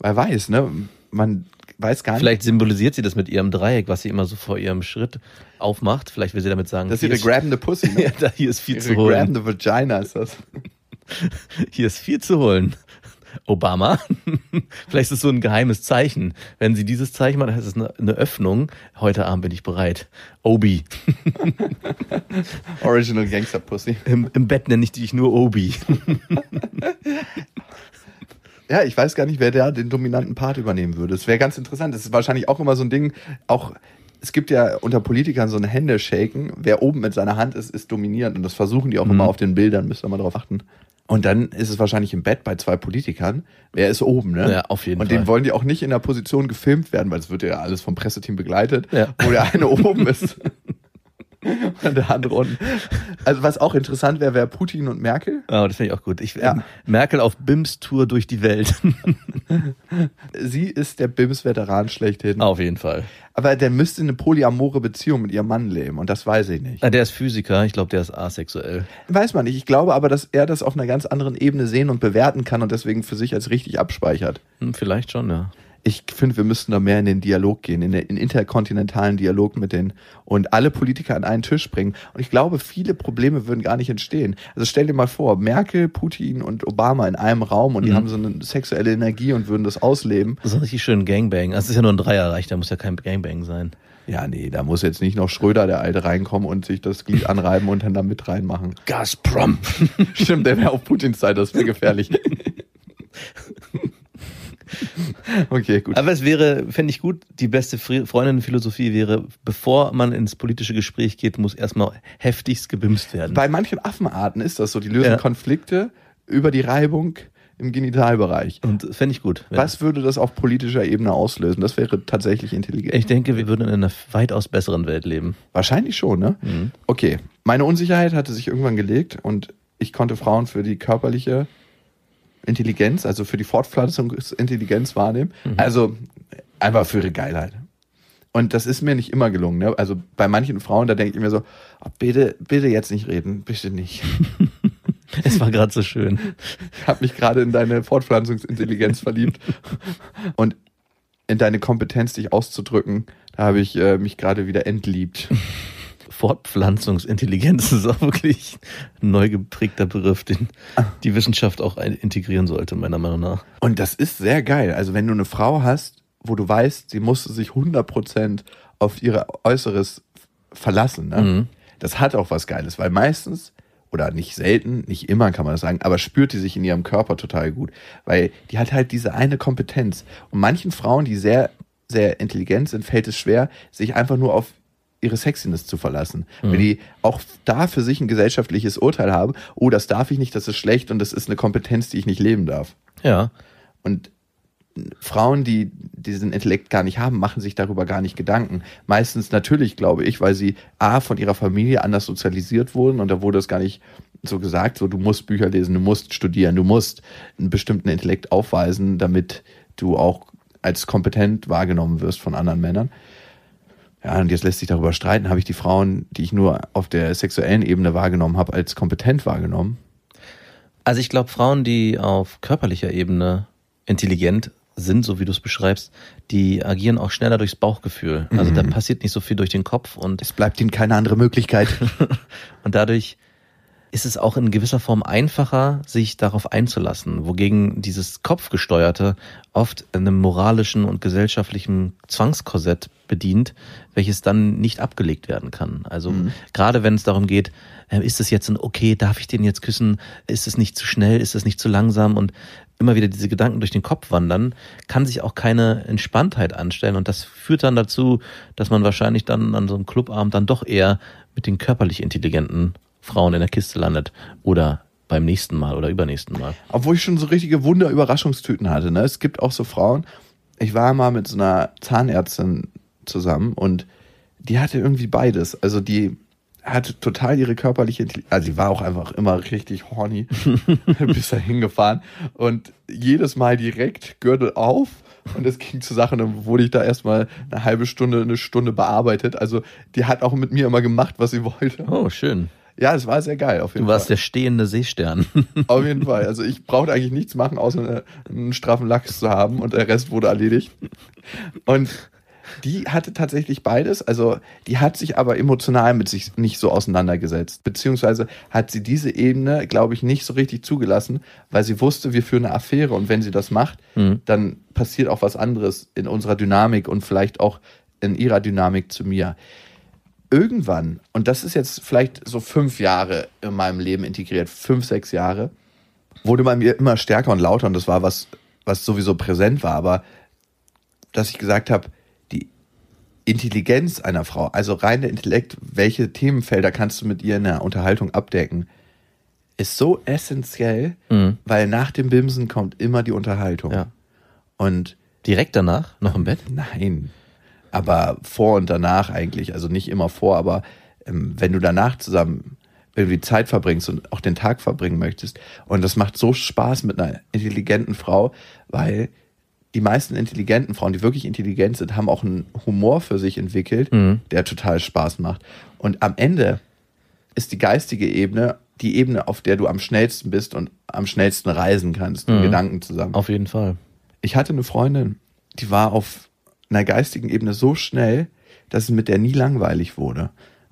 Wer weiß, ne? Man weiß gar nicht. Vielleicht symbolisiert sie das mit ihrem Dreieck, was sie immer so vor ihrem Schritt aufmacht. Vielleicht will sie damit sagen, Das ist ihre ist, grabende Pussy, ne? ja, da, hier ist viel ihre zu holen. grabende Vagina ist das. Hier ist viel zu holen. Obama. Vielleicht ist es so ein geheimes Zeichen. Wenn sie dieses Zeichen macht, heißt es eine, eine Öffnung. Heute Abend bin ich bereit. Obi. Original Gangster Pussy. Im, Im Bett nenne ich dich nur Obi. Ja, ich weiß gar nicht, wer da den dominanten Part übernehmen würde. Das wäre ganz interessant. Das ist wahrscheinlich auch immer so ein Ding, auch es gibt ja unter Politikern so ein Händeshaken. Wer oben mit seiner Hand ist, ist dominierend. Und das versuchen die auch immer auf den Bildern, müsst ihr mal drauf achten. Und dann ist es wahrscheinlich im Bett bei zwei Politikern. Wer ist oben, ne? Ja, auf jeden Und Fall. den wollen die auch nicht in der Position gefilmt werden, weil es wird ja alles vom Presseteam begleitet, Ja. wo der eine oben ist. Und der andere unten. Also was auch interessant wäre, wäre Putin und Merkel. Oh, das finde ich auch gut. Ich, Ja. Merkel auf Bims Tour durch die Welt. Sie ist der BIMS-Veteran schlechthin. auf jeden Fall. Aber der müsste eine polyamore Beziehung mit ihrem Mann leben und das weiß ich nicht. Ah, Der ist Physiker. Ich glaube, der ist asexuell. Weiß man nicht. Ich glaube aber, dass er das auf einer ganz anderen Ebene sehen und bewerten kann und deswegen für sich als richtig abspeichert. Hm, vielleicht schon, ja. Ich finde, wir müssten da mehr in den Dialog gehen, in den in interkontinentalen Dialog mit denen und alle Politiker an einen Tisch bringen. Und ich glaube, viele Probleme würden gar nicht entstehen. Also stell dir mal vor, Merkel, Putin und Obama in einem Raum und die haben so eine sexuelle Energie und würden das ausleben. So ein richtig schönen Gangbang. Also, Es ist ja nur ein Dreierreich, da muss ja kein Gangbang sein. Ja, nee, da muss jetzt nicht noch Schröder, der Alte, reinkommen und sich das Glied anreiben und dann da mit reinmachen. Gazprom. Stimmt, der wäre auf Putins Seite, das wäre gefährlich. okay, gut. Aber es wäre, fände ich gut, die beste Fre- Freundinnenphilosophie wäre, bevor man ins politische Gespräch geht, muss erstmal heftigst gebimst werden. Bei manchen Affenarten ist das so, die lösen Ja. Konflikte über die Reibung im Genitalbereich. Und das fände ich gut. Ja. Was würde das auf politischer Ebene auslösen? Das wäre tatsächlich intelligent. Ich denke, wir würden in einer weitaus besseren Welt leben. Wahrscheinlich schon, ne? Mhm. Okay. Meine Unsicherheit hatte sich irgendwann gelegt und ich konnte Frauen für die körperliche Intelligenz, also für die Fortpflanzungsintelligenz wahrnehmen. Mhm. Also einfach für ihre Geilheit. Und das ist mir nicht immer gelungen. Ne? Also bei manchen Frauen, da denke ich mir so, oh, bitte, bitte jetzt nicht reden, bitte nicht. Es war gerade so schön. Ich habe mich gerade in deine Fortpflanzungsintelligenz verliebt und in deine Kompetenz, dich auszudrücken, da habe ich äh, mich gerade wieder entliebt. Fortpflanzungsintelligenz ist auch wirklich ein neu geprägter Begriff, den die Wissenschaft auch integrieren sollte, meiner Meinung nach. Und das ist sehr geil. Also wenn du eine Frau hast, wo du weißt, sie musste sich 100% auf ihr Äußeres verlassen, ne? Mhm. das hat auch was Geiles, weil meistens, oder nicht selten, nicht immer kann man das sagen, aber spürt die sich in ihrem Körper total gut, weil die hat halt diese eine Kompetenz. Und manchen Frauen, die sehr, sehr intelligent sind, fällt es schwer, sich einfach nur auf ihre Sexiness zu verlassen. Weil die auch da für sich ein gesellschaftliches Urteil haben, oh, das darf ich nicht, das ist schlecht und das ist eine Kompetenz, die ich nicht leben darf. Ja. Und Frauen, die diesen Intellekt gar nicht haben, machen sich darüber gar nicht Gedanken. Meistens natürlich, glaube ich, weil sie A, von ihrer Familie anders sozialisiert wurden und da wurde es gar nicht so gesagt, so du musst Bücher lesen, du musst studieren, du musst einen bestimmten Intellekt aufweisen, damit du auch als kompetent wahrgenommen wirst von anderen Männern. Ja, und jetzt lässt sich darüber streiten, habe ich die Frauen, die ich nur auf der sexuellen Ebene wahrgenommen habe, als kompetent wahrgenommen? Also ich glaube, Frauen, die auf körperlicher Ebene intelligent sind, so wie du es beschreibst, die agieren auch schneller durchs Bauchgefühl. Also da passiert nicht so viel durch den Kopf und Es bleibt ihnen keine andere Möglichkeit. Und dadurch ist es auch in gewisser Form einfacher, sich darauf einzulassen, wogegen dieses Kopfgesteuerte oft einem moralischen und gesellschaftlichen Zwangskorsett bedient, welches dann nicht abgelegt werden kann. Also gerade wenn es darum geht, äh, ist es jetzt ein okay, darf ich den jetzt küssen, ist es nicht zu schnell, ist es nicht zu langsam und immer wieder diese Gedanken durch den Kopf wandern, kann sich auch keine Entspanntheit anstellen und das führt dann dazu, dass man wahrscheinlich dann an so einem Clubabend dann doch eher mit den körperlich intelligenten Frauen in der Kiste landet oder beim nächsten Mal oder übernächsten Mal. Obwohl ich schon so richtige Wunder-Überraschungstüten hatte. Ne? Es gibt auch so Frauen. Ich war mal mit so einer Zahnärztin zusammen und die hatte irgendwie beides. Also die hatte total ihre körperliche Intelligenz. Also sie war auch einfach immer richtig horny bis dahin gefahren und jedes Mal direkt Gürtel auf. Und es ging zur Sache, dann wurde ich da erstmal eine halbe Stunde, eine Stunde bearbeitet. Also die hat auch mit mir immer gemacht, was sie wollte. Oh, schön. Ja, es war sehr geil auf jeden Du warst Fall. der stehende Seestern. Auf jeden Fall. Also ich brauchte eigentlich nichts machen, außer eine, einen straffen Lachs zu haben und der Rest wurde erledigt. Und die hatte tatsächlich beides. Also die hat sich aber emotional mit sich nicht so auseinandergesetzt. Beziehungsweise hat sie diese Ebene, glaube ich, nicht so richtig zugelassen, weil sie wusste, wir führen eine Affäre und wenn sie das macht, dann passiert auch was anderes in unserer Dynamik und vielleicht auch in ihrer Dynamik zu mir irgendwann, und das ist jetzt vielleicht so fünf Jahre in meinem Leben integriert, fünf, sechs Jahre, wurde bei mir immer stärker und lauter und das war was, was sowieso präsent war, aber dass ich gesagt habe, Intelligenz einer Frau, also rein der Intellekt, welche Themenfelder kannst du mit ihr in der Unterhaltung abdecken, ist so essentiell, weil nach dem Bimsen kommt immer die Unterhaltung. Ja. Und Direkt danach, noch im Bett? Nein. Aber vor und danach eigentlich. Also nicht immer vor, aber ähm, wenn du danach zusammen irgendwie Zeit verbringst und auch den Tag verbringen möchtest. Und das macht so Spaß mit einer intelligenten Frau, weil die meisten intelligenten Frauen, die wirklich intelligent sind, haben auch einen Humor für sich entwickelt, der total Spaß macht. Und am Ende ist die geistige Ebene die Ebene, auf der du am schnellsten bist und am schnellsten reisen kannst, in Gedanken zusammen. Auf jeden Fall. Ich hatte eine Freundin, die war auf einer geistigen Ebene so schnell, dass es mit der nie langweilig wurde.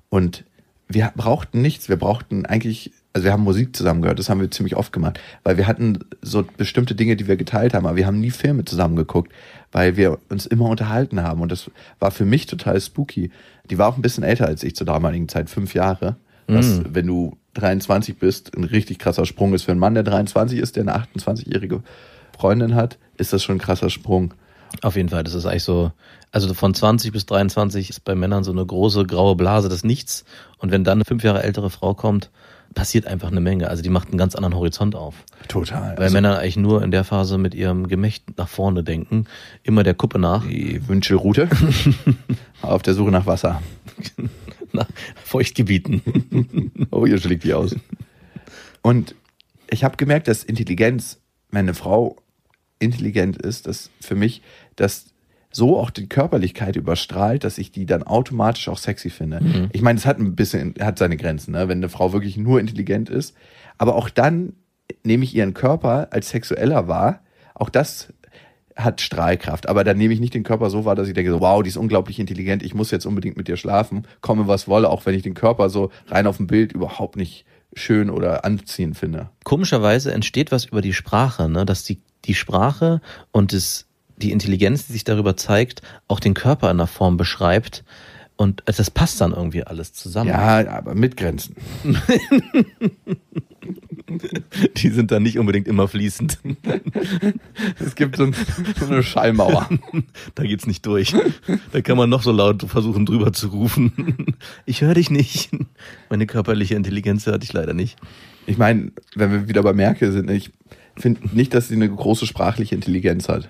Und wir brauchten nichts. Wir brauchten eigentlich, also wir haben Musik zusammen gehört, das haben wir ziemlich oft gemacht, weil wir hatten so bestimmte Dinge, die wir geteilt haben, aber wir haben nie Filme zusammen geguckt, weil wir uns immer unterhalten haben. Und das war für mich total spooky. Die war auch ein bisschen älter als ich zur damaligen Zeit, fünf Jahre. Was, wenn du 23 bist, ein richtig krasser Sprung ist. Für einen Mann, der 23 ist, der eine 28-jährige Freundin hat, ist das schon ein krasser Sprung. Auf jeden Fall, das ist eigentlich so, also von 20 bis 23 ist bei Männern so eine große graue Blase des Nichts. Und wenn dann eine fünf Jahre ältere Frau kommt, passiert einfach eine Menge. Also die macht einen ganz anderen Horizont auf. Total. Weil Also Männer eigentlich nur in der Phase mit ihrem Gemächt nach vorne denken, immer der Kuppe nach, die Wünschelroute auf der Suche nach Wasser. nach Feuchtgebieten. Oh, hier schlägt die aus. Und ich habe gemerkt, dass Intelligenz, wenn eine Frau intelligent ist, dass für mich das so auch die Körperlichkeit überstrahlt, dass ich die dann automatisch auch sexy finde. Ich meine, es hat ein bisschen, hat seine Grenzen, ne? wenn eine Frau wirklich nur intelligent ist. Aber auch dann nehme ich ihren Körper als sexueller wahr. Auch das hat Strahlkraft. Aber dann nehme ich nicht den Körper so wahr, dass ich denke, so, wow, die ist unglaublich intelligent, ich muss jetzt unbedingt mit dir schlafen, komme was wolle, auch wenn ich den Körper so rein auf dem Bild überhaupt nicht schön oder anziehend finde. Komischerweise entsteht was über die Sprache, ne? dass die, die Sprache und das, die Intelligenz, die sich darüber zeigt, auch den Körper in der Form beschreibt. Und das passt dann irgendwie alles zusammen. Ja, aber mit Grenzen. Die sind dann nicht unbedingt immer fließend. Es gibt so, ein, so eine Schallmauer. Da geht's nicht durch. Da kann man noch so laut versuchen, drüber zu rufen. Ich höre dich nicht. Meine körperliche Intelligenz hört dich leider nicht. Ich meine, wenn wir wieder bei Merkel sind, ich finde nicht, dass sie eine große sprachliche Intelligenz hat.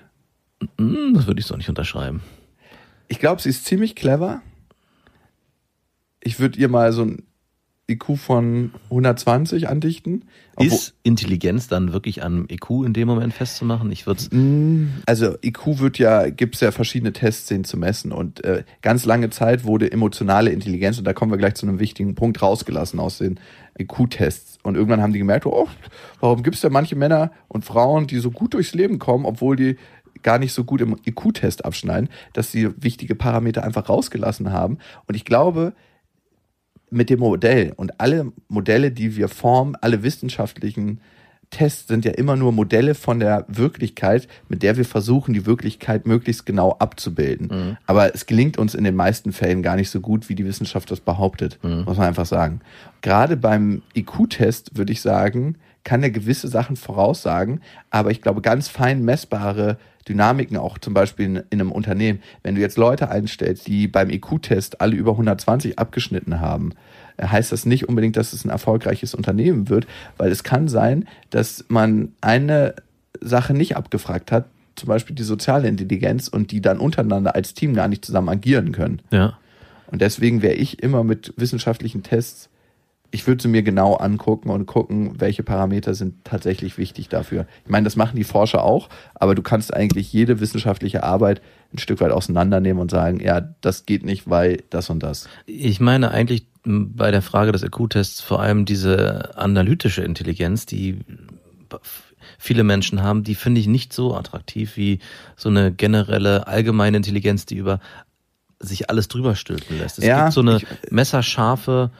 Hm, Das würde ich so nicht unterschreiben. Ich glaube, sie ist ziemlich clever. Ich würde ihr mal so ein IQ von 120 andichten. Ist Intelligenz dann wirklich am EQ in dem Moment festzumachen? Ich würde Also IQ wird ja, gibt es ja verschiedene Tests, den zu messen. Und äh, ganz lange Zeit wurde emotionale Intelligenz, und da kommen wir gleich zu einem wichtigen Punkt, rausgelassen aus den IQ-Tests. Und irgendwann haben die gemerkt, oh, warum gibt es da manche Männer und Frauen, die so gut durchs Leben kommen, obwohl die gar nicht so gut im IQ-Test abschneiden, dass sie wichtige Parameter einfach rausgelassen haben. Und ich glaube, mit dem Modell und alle Modelle, die wir formen, alle wissenschaftlichen Tests sind ja immer nur Modelle von der Wirklichkeit, mit der wir versuchen, die Wirklichkeit möglichst genau abzubilden. Aber es gelingt uns in den meisten Fällen gar nicht so gut, wie die Wissenschaft das behauptet, muss man einfach sagen. Gerade beim IQ-Test würde ich sagen, kann er gewisse Sachen voraussagen, aber ich glaube, ganz fein messbare Dynamiken auch zum Beispiel in, in einem Unternehmen. Wenn du jetzt Leute einstellst, die beim IQ-Test alle über 120 abgeschnitten haben, heißt das nicht unbedingt, dass es ein erfolgreiches Unternehmen wird, weil es kann sein, dass man eine Sache nicht abgefragt hat, zum Beispiel die soziale Intelligenz und die dann untereinander als Team gar nicht zusammen agieren können. ja. Und deswegen wäre ich immer mit wissenschaftlichen Tests, ich würde sie mir genau angucken und gucken, welche Parameter sind tatsächlich wichtig dafür. Ich meine, das machen die Forscher auch, aber du kannst eigentlich jede wissenschaftliche Arbeit ein Stück weit auseinandernehmen und sagen, ja, das geht nicht, weil das und das. Ich meine eigentlich bei der Frage des IQ-Tests vor allem diese analytische Intelligenz, die viele Menschen haben, die finde ich nicht so attraktiv wie so eine generelle allgemeine Intelligenz, die über sich alles drüber stülpen lässt. Es Ja, gibt so eine ich- messerscharfe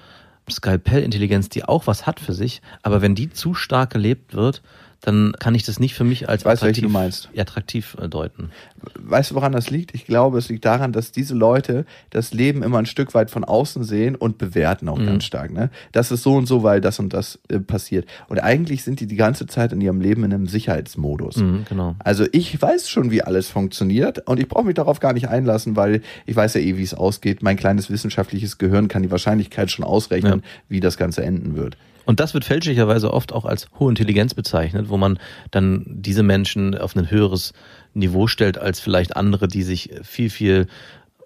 Skalpellintelligenz, die auch was hat für sich, aber wenn die zu stark gelebt wird, dann kann ich das nicht für mich als weiß, meinst. attraktiv äh, deuten. Weißt du, woran das liegt? Ich glaube, es liegt daran, dass diese Leute das Leben immer ein Stück weit von außen sehen und bewerten auch ganz stark. Ne? Das ist so und so, weil das und das äh, passiert. Und eigentlich sind die die ganze Zeit in ihrem Leben in einem Sicherheitsmodus. Mhm, genau. Also ich weiß schon, wie alles funktioniert und ich brauche mich darauf gar nicht einlassen, weil ich weiß ja eh, wie es ausgeht. Mein kleines wissenschaftliches Gehirn kann die Wahrscheinlichkeit schon ausrechnen, wie das Ganze enden wird. Und das wird fälschlicherweise oft auch als hohe Intelligenz bezeichnet, wo man dann diese Menschen auf ein höheres Niveau stellt als vielleicht andere, die sich viel, viel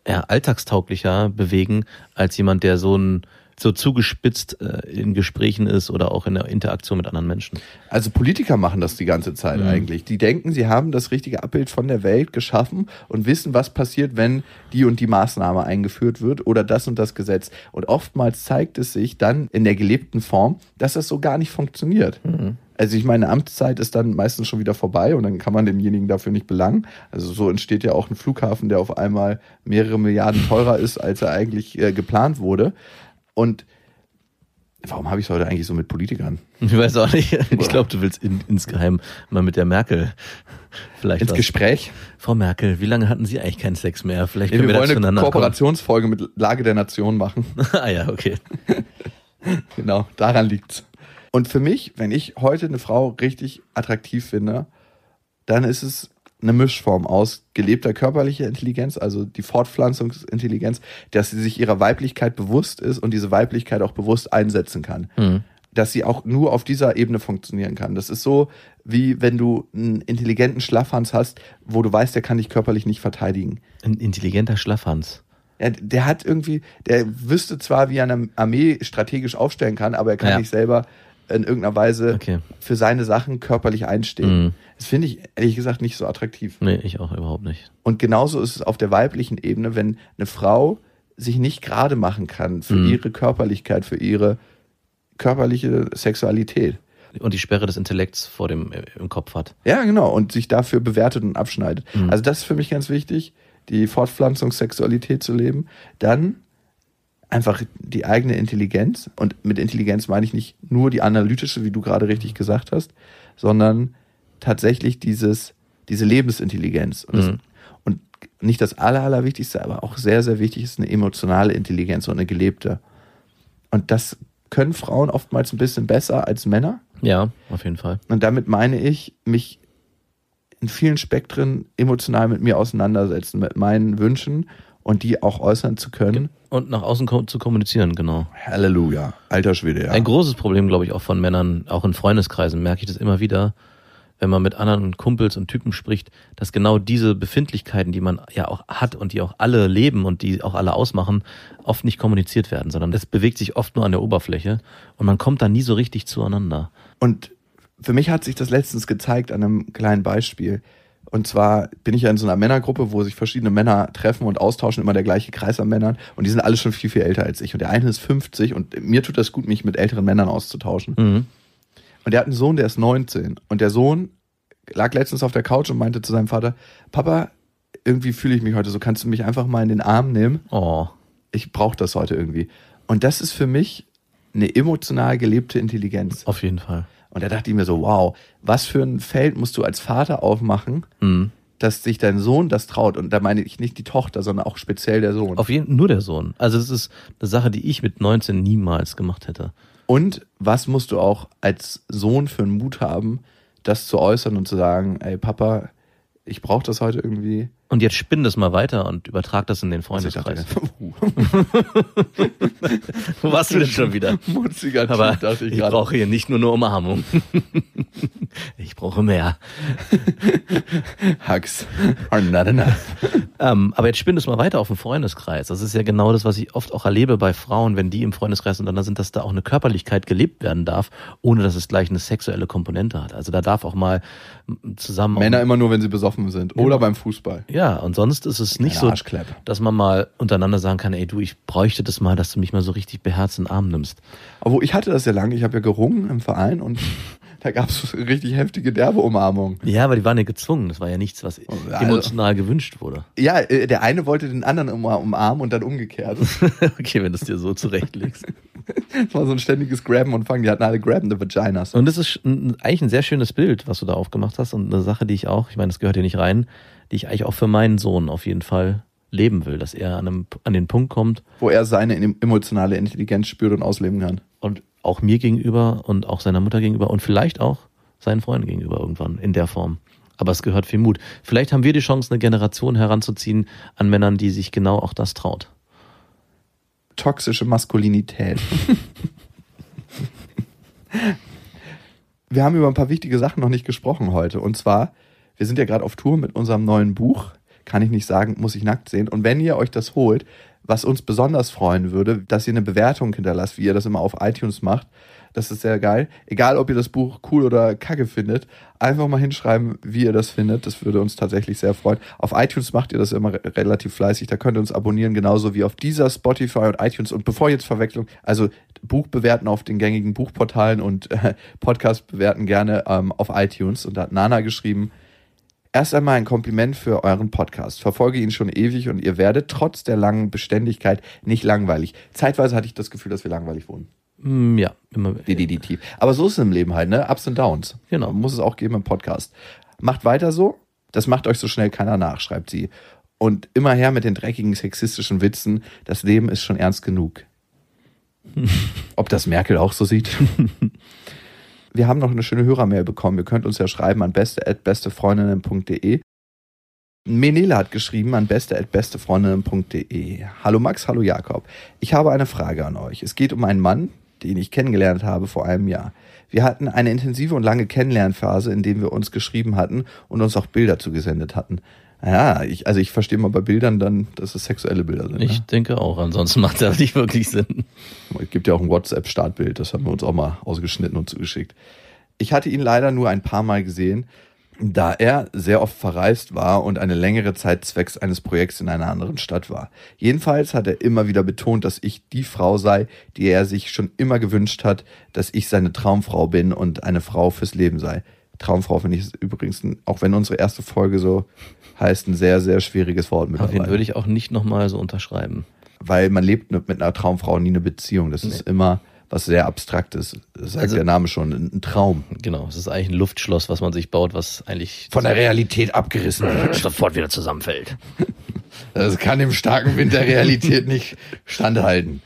ja, alltagstauglicher bewegen als jemand, der so ein so zugespitzt äh, in Gesprächen ist oder auch in der Interaktion mit anderen Menschen. Also Politiker machen das die ganze Zeit Mhm. eigentlich. Die denken, sie haben das richtige Abbild von der Welt geschaffen und wissen, was passiert, wenn die und die Maßnahme eingeführt wird oder das und das Gesetz. Und oftmals zeigt es sich dann in der gelebten Form, dass das so gar nicht funktioniert. Mhm. Also ich meine, Amtszeit ist dann meistens schon wieder vorbei und dann kann man denjenigen dafür nicht belangen. Also so entsteht ja auch ein Flughafen, der auf einmal mehrere Milliarden teurer ist, als er eigentlich äh, geplant wurde. Und warum habe ich es heute eigentlich so mit Politikern? Ich weiß auch nicht. Ich glaube, du willst in, insgeheim mal mit der Merkel vielleicht Ins was. Gespräch? Frau Merkel, wie lange hatten Sie eigentlich keinen Sex mehr? Vielleicht Nee, können wir wir, da wollen eine kommen. Kooperationsfolge mit Lage der Nation machen. ah ja, okay. genau, daran liegt's. Und für mich, wenn ich heute eine Frau richtig attraktiv finde, dann ist es eine Mischform aus gelebter körperlicher Intelligenz, also die Fortpflanzungsintelligenz, dass sie sich ihrer Weiblichkeit bewusst ist und diese Weiblichkeit auch bewusst einsetzen kann. Mhm. Dass sie auch nur auf dieser Ebene funktionieren kann. Das ist so, wie wenn du einen intelligenten Schlaffhans hast, wo du weißt, der kann dich körperlich nicht verteidigen. Ein intelligenter Schlaffhans. Ja, der hat irgendwie, der wüsste zwar, wie er eine Armee strategisch aufstellen kann, aber er kann Ja. nicht selber in irgendeiner Weise Okay. für seine Sachen körperlich einstehen. Mhm. Das finde ich ehrlich gesagt nicht so attraktiv. Nee, ich auch überhaupt nicht. Und genauso ist es auf der weiblichen Ebene, wenn eine Frau sich nicht gerade machen kann für Mhm. ihre Körperlichkeit, für ihre körperliche Sexualität. und die Sperre des Intellekts vor dem äh, im Kopf hat. Ja, genau. Und sich dafür bewertet und abschneidet. Mhm. Also das ist für mich ganz wichtig, die Fortpflanzungssexualität zu leben. Dann einfach die eigene Intelligenz. Und mit Intelligenz meine ich nicht nur die analytische, wie du gerade richtig gesagt hast, sondern tatsächlich dieses, diese Lebensintelligenz. Und, das, Mhm. und nicht das Aller, Allerwichtigste, aber auch sehr, sehr wichtig ist eine emotionale Intelligenz und eine gelebte. Und das können Frauen oftmals ein bisschen besser als Männer. Ja, auf jeden Fall. Und damit meine ich, mich in vielen Spektren emotional mit mir auseinandersetzen, mit meinen Wünschen und die auch äußern zu können. Und nach außen ko zu kommunizieren, genau. Halleluja. Alter Schwede, ja. Ein großes Problem, glaube ich, auch von Männern, auch in Freundeskreisen, merke ich das immer wieder, wenn man mit anderen Kumpels und Typen spricht, dass genau diese Befindlichkeiten, die man ja auch hat und die auch alle leben und die auch alle ausmachen, oft nicht kommuniziert werden, sondern das bewegt sich oft nur an der Oberfläche und man kommt da nie so richtig zueinander. Und für mich hat sich das letztens gezeigt an einem kleinen Beispiel. Und zwar bin ich ja in so einer Männergruppe, wo sich verschiedene Männer treffen und austauschen, immer der gleiche Kreis an Männern. Und die sind alle schon viel, viel älter als ich. Und der eine ist 50 und mir tut das gut, mich mit älteren Männern auszutauschen. Mhm. Und der hat einen Sohn, der ist 19. Und der Sohn lag letztens auf der Couch und meinte zu seinem Vater, Papa, irgendwie fühle ich mich heute so, kannst du mich einfach mal in den Arm nehmen? Oh, Ich brauche das heute irgendwie. Und das ist für mich eine emotional gelebte Intelligenz. auf jeden Fall. Und da dachte ich mir so, wow, was für ein Feld musst du als Vater aufmachen, Mhm. dass sich dein Sohn das traut. Und da meine ich nicht die Tochter, sondern auch speziell der Sohn. Auf jeden nur der Sohn. Also das ist eine Sache, die ich mit 19 niemals gemacht hätte. Und was musst du auch als Sohn für einen Mut haben, das zu äußern und zu sagen, ey Papa, ich brauche das heute irgendwie. Und jetzt spinn das mal weiter und übertrag das in den Also Freundeskreis. Wo warst du denn schon wieder? Mutziger Aber Typ, dachte ich ich brauche hier nicht nur eine Umarmung. ich brauche mehr. Hugs are not enough. Ähm, aber jetzt spinn es mal weiter auf den Freundeskreis. Das ist ja genau das, was ich oft auch erlebe bei Frauen, wenn die im Freundeskreis untereinander sind, dass da auch eine Körperlichkeit gelebt werden darf, ohne dass es gleich eine sexuelle Komponente hat. Also da darf auch mal zusammen Männer immer nur, wenn sie besoffen sind. Oder beim Fußball. Ja, und sonst ist es nicht so, dass man mal untereinander sagen kann, ey du, ich bräuchte das mal, dass du mich mal so richtig beherzt in den Arm nimmst. Obwohl ich hatte das ja lange, ich habe ja gerungen im Verein und da gab es richtig heftige derbe Umarmungen. Ja, aber die waren ja gezwungen. Das war ja nichts, was Also- emotional gewünscht wurde. Ja, äh, der eine wollte den anderen um- umarmen und dann umgekehrt. okay, wenn du es dir so zurechtlegst. Das war so ein ständiges Grabben und Fangen. Die hatten alle grabbende Vaginas. Und das ist eigentlich ein sehr schönes Bild, was du da aufgemacht hast und eine Sache, die ich auch, ich meine, das gehört hier nicht rein, die ich eigentlich auch für meinen Sohn auf jeden Fall leben will, dass er an, einem, an den Punkt kommt Wo er seine emotionale Intelligenz spürt und ausleben kann. und auch mir gegenüber und auch seiner Mutter gegenüber und vielleicht auch seinen Freunden gegenüber irgendwann in der Form. Aber es gehört viel Mut. Vielleicht haben wir die Chance, eine Generation heranzuziehen an Männern, die sich genau auch das traut. Toxische Maskulinität. wir haben über ein paar wichtige Sachen noch nicht gesprochen heute. Und zwar, wir sind ja gerade auf Tour mit unserem neuen Buch. Kann ich nicht sagen, muss ich nackt sehen. Und wenn ihr euch das holt, was uns besonders freuen würde, dass ihr eine Bewertung hinterlasst, wie ihr das immer auf iTunes macht. Das ist sehr geil. Egal, ob ihr das Buch cool oder kacke findet, einfach mal hinschreiben, wie ihr das findet. Das würde uns tatsächlich sehr freuen. Auf iTunes macht ihr das immer re relativ fleißig. Da könnt ihr uns abonnieren, genauso wie auf dieser Spotify und iTunes. Und bevor jetzt Verwechslung, also Buch bewerten auf den gängigen Buchportalen und äh, Podcast bewerten gerne ähm, auf iTunes. Und da hat Nana geschrieben, Erst einmal ein Kompliment für euren Podcast. Verfolge ihn schon ewig und ihr werdet trotz der langen Beständigkeit nicht langweilig. Zeitweise hatte ich das Gefühl, dass wir langweilig wurden. Mm, Ja, immer. Definitiv. Aber so ist es im Leben halt, ne? Ups und Downs. Genau. Muss es auch geben im Podcast. Macht weiter so. Das macht euch so schnell keiner nach, schreibt sie. Und immer her mit den dreckigen sexistischen Witzen. Das Leben ist schon ernst genug. Ob das Merkel auch so sieht? Wir haben noch eine schöne Hörermail bekommen. Ihr könnt uns ja schreiben an beste@bestefreundinnen.de. Menela hat geschrieben an beste@bestefreundinnen.de. Hallo Max, hallo Jakob. Ich habe eine Frage an euch. Es geht um einen Mann, den ich kennengelernt habe vor einem Jahr. Wir hatten eine intensive und lange Kennenlernphase, in der wir uns geschrieben hatten und uns auch Bilder zugesendet hatten. Ja, ich, also ich verstehe mal bei Bildern dann, dass es sexuelle Bilder sind. Ich ne? denke auch, ansonsten macht das nicht wirklich Sinn. Es gibt ja auch ein WhatsApp-Startbild, das haben wir uns auch mal ausgeschnitten und zugeschickt. Ich hatte ihn leider nur ein paar Mal gesehen da er sehr oft verreist war und eine längere Zeit zwecks eines Projekts in einer anderen Stadt war. Jedenfalls hat er immer wieder betont, dass ich die Frau sei, die er sich schon immer gewünscht hat, dass ich seine Traumfrau bin und eine Frau fürs Leben sei. Traumfrau finde ich übrigens, auch wenn unsere erste Folge so heißt, ein sehr, sehr schwieriges Wort Auf den mittlerweile. würde ich auch nicht nochmal so unterschreiben. Weil man lebt mit einer Traumfrau nie eine Beziehung. Das ist immer was sehr Abstraktes. Das sagt Also- der Name schon, ein Traum. Genau, es ist eigentlich ein Luftschloss, was man sich baut, was eigentlich Von der Realität abgerissen wird. sofort wieder zusammenfällt. Das kann im starken Wind der Realität nicht standhalten.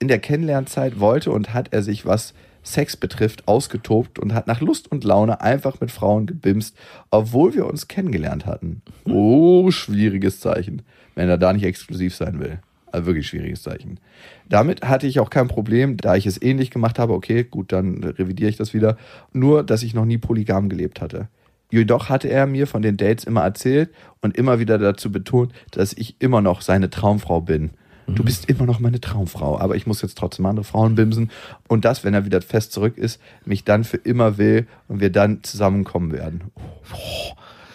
In der Kennenlernzeit wollte und hat er sich, was Sex betrifft, ausgetobt und hat nach Lust und Laune einfach mit Frauen gebimst, obwohl wir uns kennengelernt hatten. Oh, schwieriges Zeichen, wenn er da nicht exklusiv sein will. Also wirklich schwieriges Zeichen. Damit hatte ich auch kein Problem, da ich es ähnlich gemacht habe. Okay, gut, dann revidiere ich das wieder. Nur, dass ich noch nie polygam gelebt hatte. Jedoch hatte er mir von den Dates immer erzählt und immer wieder dazu betont, dass ich immer noch seine Traumfrau bin. Du bist immer noch meine Traumfrau, aber ich muss jetzt trotzdem andere Frauen bimsen. Und das, wenn er wieder fest zurück ist, mich dann für immer will und wir dann zusammenkommen werden.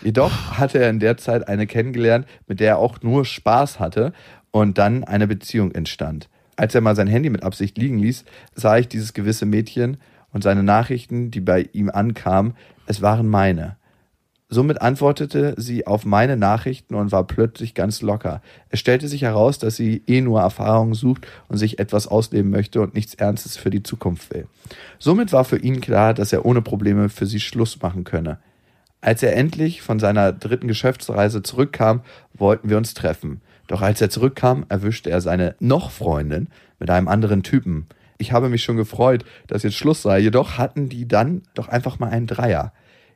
Jedoch hatte er in der Zeit eine kennengelernt, mit der er auch nur Spaß hatte und dann eine Beziehung entstand. Als er mal sein Handy mit Absicht liegen ließ, sah ich dieses gewisse Mädchen und seine Nachrichten, die bei ihm ankamen, es waren meine. Somit antwortete sie auf meine Nachrichten und war plötzlich ganz locker. Es stellte sich heraus, dass sie eh nur Erfahrungen sucht und sich etwas ausleben möchte und nichts Ernstes für die Zukunft will. Somit war für ihn klar, dass er ohne Probleme für sie Schluss machen könne. Als er endlich von seiner dritten Geschäftsreise zurückkam, wollten wir uns treffen. Doch als er zurückkam, erwischte er seine noch Freundin mit einem anderen Typen. Ich habe mich schon gefreut, dass jetzt Schluss sei, jedoch hatten die dann doch einfach mal einen Dreier.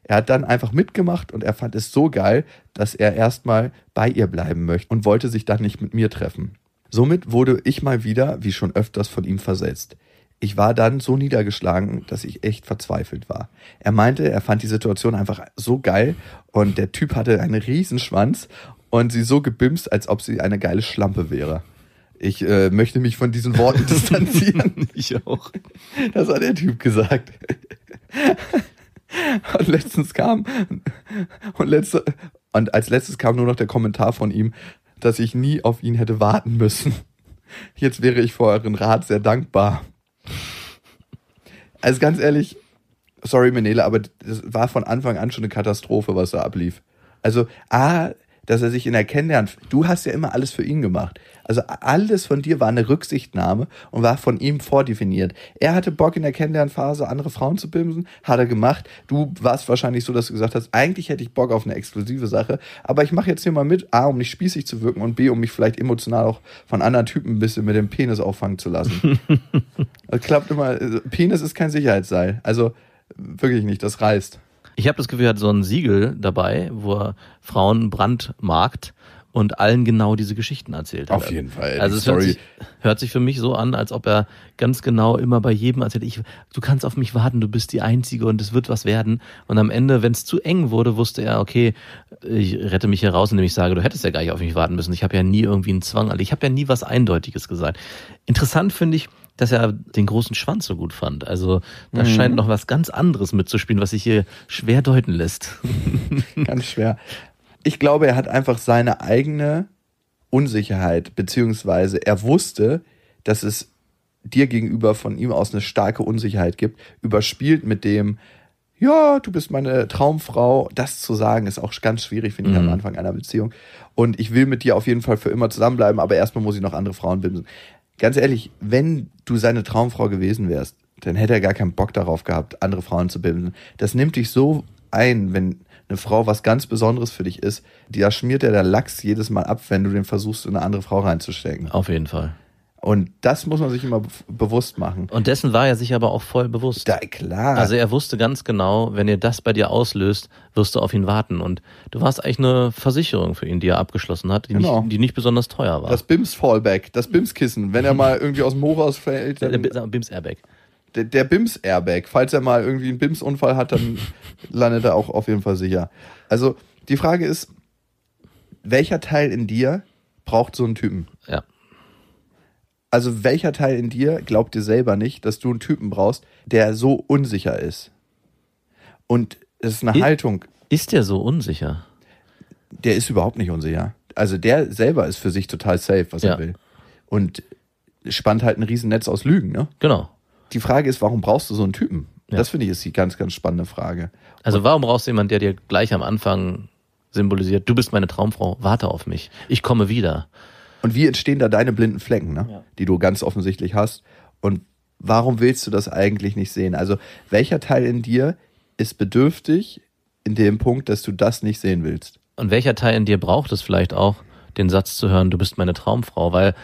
Er hat dann einfach mitgemacht und er fand es so geil, dass er erstmal bei ihr bleiben möchte und wollte sich dann nicht mit mir treffen. Somit wurde ich mal wieder, wie schon öfters, von ihm versetzt. Ich war dann so niedergeschlagen, dass ich echt verzweifelt war. Er meinte, er fand die Situation einfach so geil und der Typ hatte einen Riesenschwanz und sie so gebimst, als ob sie eine geile Schlampe wäre. Ich äh, möchte mich von diesen Worten distanzieren. Ich auch. Das hat der Typ gesagt. Und letztens kam und letzte und als letztes kam nur noch der Kommentar von ihm, dass ich nie auf ihn hätte warten müssen. Jetzt wäre ich für euren Rat sehr dankbar. Also ganz ehrlich, sorry Menele, aber das war von Anfang an schon eine Katastrophe, was da ablief. Also A, dass er sich in der Kennenlernen, du hast ja immer alles für ihn gemacht. Also alles von dir war eine Rücksichtnahme und war von ihm vordefiniert. Er hatte Bock in der Kennenlernphase andere Frauen zu bimsen, hat er gemacht. Du warst wahrscheinlich so, dass du gesagt hast, eigentlich hätte ich Bock auf eine exklusive Sache, aber ich mache jetzt hier mal mit, A, um nicht spießig zu wirken und B, um mich vielleicht emotional auch von anderen Typen ein bisschen mit dem Penis auffangen zu lassen. das klappt immer, Penis ist kein Sicherheitsseil. Also wirklich nicht, das reißt. Ich habe das Gefühl, er hat so ein Siegel dabei, wo er Frauen brandmarkt und allen genau diese Geschichten erzählt hat. Auf jeden Fall. Also es Sorry. hört sich, hört sich für mich so an, als ob er ganz genau immer bei jedem erzählt, ich, du kannst auf mich warten, du bist die Einzige und es wird was werden. Und am Ende, wenn es zu eng wurde, wusste er, okay, ich rette mich hier raus, indem ich sage, du hättest ja gar nicht auf mich warten müssen. Ich habe ja nie irgendwie einen Zwang, also ich habe ja nie was Eindeutiges gesagt. Interessant finde ich, dass er den großen Schwanz so gut fand. Also da scheint noch was ganz anderes mitzuspielen, was sich hier schwer deuten lässt. Ganz schwer. Ich glaube, er hat einfach seine eigene Unsicherheit, beziehungsweise er wusste, dass es dir gegenüber von ihm aus eine starke Unsicherheit gibt, überspielt mit dem, ja, du bist meine Traumfrau. Das zu sagen ist auch ganz schwierig, finde ich, am Anfang einer Beziehung. Und ich will mit dir auf jeden Fall für immer zusammenbleiben, aber erstmal muss ich noch andere Frauen bimsen. Ganz ehrlich, wenn du seine Traumfrau gewesen wärst, dann hätte er gar keinen Bock darauf gehabt, andere Frauen zu bimsen. Das nimmt dich so ein, wenn eine Frau was ganz Besonderes für dich ist, da schmiert er der Lachs jedes Mal ab, wenn du den versuchst, in eine andere Frau reinzustecken. Auf jeden Fall. Und das muss man sich immer be bewusst machen. Und dessen war er sich aber auch voll bewusst. Da, klar. Also er wusste ganz genau, wenn ihr das bei dir auslöst, wirst du auf ihn warten. Und du warst eigentlich eine Versicherung für ihn, die er abgeschlossen hat, die, Genau. nicht, die nicht besonders teuer war. das Bims-Fallback, das Bims-Kissen, wenn er mal irgendwie aus dem Hochhaus fällt, Bims Airbag. Der, der Bims-Airbag, falls er mal irgendwie einen Bims-Unfall hat, dann landet er auch auf jeden Fall sicher. Also die Frage ist, welcher Teil in dir braucht so einen Typen? Ja. Also welcher Teil in dir glaubt dir selber nicht, dass du einen Typen brauchst, der so unsicher ist? Und es ist eine Ich- Haltung. Ist der so unsicher? Der ist überhaupt nicht unsicher. Also der selber ist für sich total safe, was Ja. er will. Und spannt halt ein Riesennetz aus Lügen, ne? Genau. Die Frage ist, warum brauchst du so einen Typen? Ja. Das finde ich ist die ganz, ganz spannende Frage. Also warum brauchst du jemanden, der dir gleich am Anfang symbolisiert, du bist meine Traumfrau, warte auf mich, ich komme wieder. Und wie entstehen da deine blinden Flecken, ne? Ja. die du ganz offensichtlich hast? Und warum willst du das eigentlich nicht sehen? Also welcher Teil in dir ist bedürftig in dem Punkt, dass du das nicht sehen willst? Und welcher Teil in dir braucht es vielleicht auch, den Satz zu hören, du bist meine Traumfrau? Weil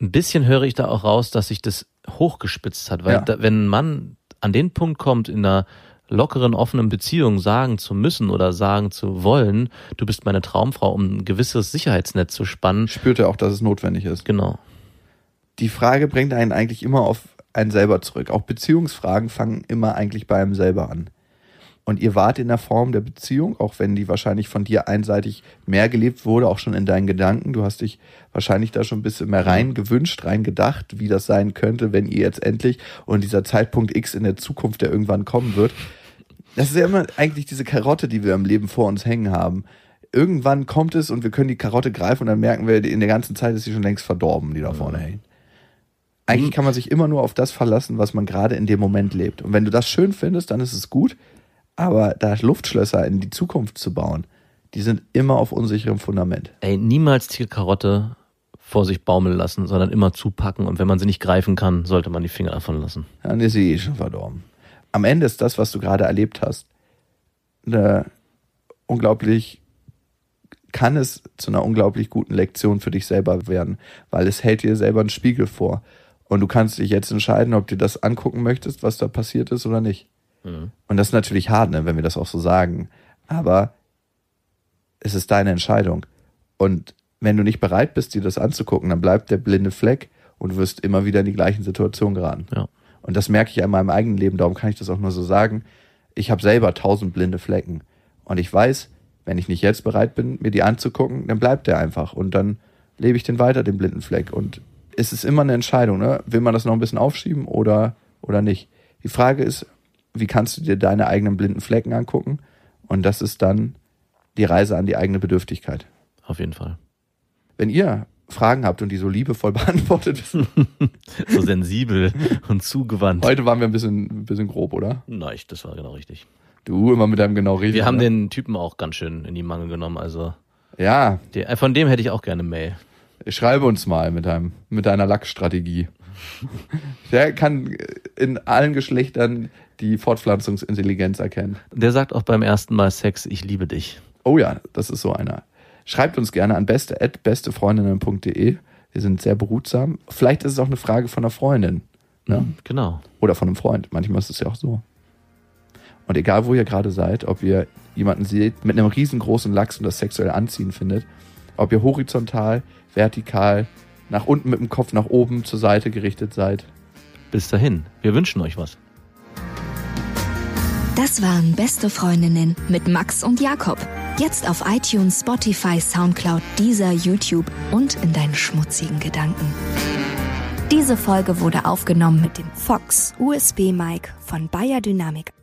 ein bisschen höre ich da auch raus, dass sich das hochgespitzt hat. Weil Ja. da, wenn ein Mann an den Punkt kommt, in einer lockeren, offenen Beziehung sagen zu müssen oder sagen zu wollen, du bist meine Traumfrau, um ein gewisses Sicherheitsnetz zu spannen. Spürt er auch, dass es notwendig ist? Genau. Die Frage bringt einen eigentlich immer auf einen selber zurück. Auch Beziehungsfragen fangen immer eigentlich bei einem selber an. Und ihr wart in der Form der Beziehung, auch wenn die wahrscheinlich von dir einseitig mehr gelebt wurde, auch schon in deinen Gedanken. Du hast dich wahrscheinlich da schon ein bisschen mehr rein gewünscht, rein gedacht, wie das sein könnte, wenn ihr jetzt endlich und dieser Zeitpunkt X in der Zukunft, der irgendwann kommen wird. Das ist ja immer eigentlich diese Karotte, die wir im Leben vor uns hängen haben. Irgendwann kommt es und wir können die Karotte greifen und dann merken wir, in der ganzen Zeit ist sie schon längst verdorben, die da vorne hängt. Eigentlich kann man sich immer nur auf das verlassen, was man gerade in dem Moment lebt. Und wenn du das schön findest, dann ist es gut. Aber da Luftschlösser in die Zukunft zu bauen, die sind immer auf unsicherem Fundament. Ey, niemals die Karotte vor sich baumeln lassen, sondern immer zupacken. Und wenn man sie nicht greifen kann, sollte man die Finger davon lassen. Dann ist sie eh schon verdorben. Am Ende ist das, was du gerade erlebt hast, eine unglaublich, kann es zu einer unglaublich guten Lektion für dich selber werden, weil es hält dir selber einen Spiegel vor. Und du kannst dich jetzt entscheiden, ob du das angucken möchtest, was da passiert ist oder nicht. Und das ist natürlich hart, ne, wenn wir das auch so sagen. Aber es ist deine Entscheidung. Und wenn du nicht bereit bist, dir das anzugucken, dann bleibt der blinde Fleck und du wirst immer wieder in die gleichen Situationen geraten. Ja. Und das merke ich ja in meinem eigenen Leben, darum kann ich das auch nur so sagen. Ich habe selber tausend blinde Flecken. Und ich weiß, wenn ich nicht jetzt bereit bin, mir die anzugucken, dann bleibt der einfach. Und dann lebe ich den weiter, den blinden Fleck. Und es ist immer eine Entscheidung, ne? Will man das noch ein bisschen aufschieben oder, oder nicht? Die Frage ist, wie kannst du dir deine eigenen blinden Flecken angucken? Und das ist dann die Reise an die eigene Bedürftigkeit. Auf jeden Fall. Wenn ihr Fragen habt und die so liebevoll beantwortet wissen, So sensibel und zugewandt. heute waren wir ein bisschen, ein bisschen grob, oder? Nein, das war genau richtig. Du immer mit deinem genau richtig. Wir haben ne? den Typen auch ganz schön in die Mangel genommen. Also Ja, der, von dem hätte ich auch gerne Mail. schreibe uns mal mit deinem, mit deiner Lackstrategie. Der kann in allen Geschlechtern die Fortpflanzungsintelligenz erkennen. Der sagt auch beim ersten Mal Sex, ich liebe dich. Oh ja, das ist so einer. Schreibt uns gerne an beste@bestefreundinnen.de. Wir sind sehr behutsam. Vielleicht ist es auch eine Frage von einer Freundin. Ne? Genau. Oder von einem Freund. Manchmal ist es ja auch so. Und egal, wo ihr gerade seid, ob ihr jemanden seht mit einem riesengroßen Lachs und das sexuell anziehen findet, ob ihr horizontal, vertikal, nach unten mit dem Kopf nach oben zur Seite gerichtet seid. Bis dahin. Wir wünschen euch was. Das waren Beste Freundinnen mit Max und Jakob. Jetzt auf iTunes, Spotify, Soundcloud, Deezer, YouTube und in deinen schmutzigen Gedanken. Diese Folge wurde aufgenommen mit dem Fox USB Mic von Bayer Dynamic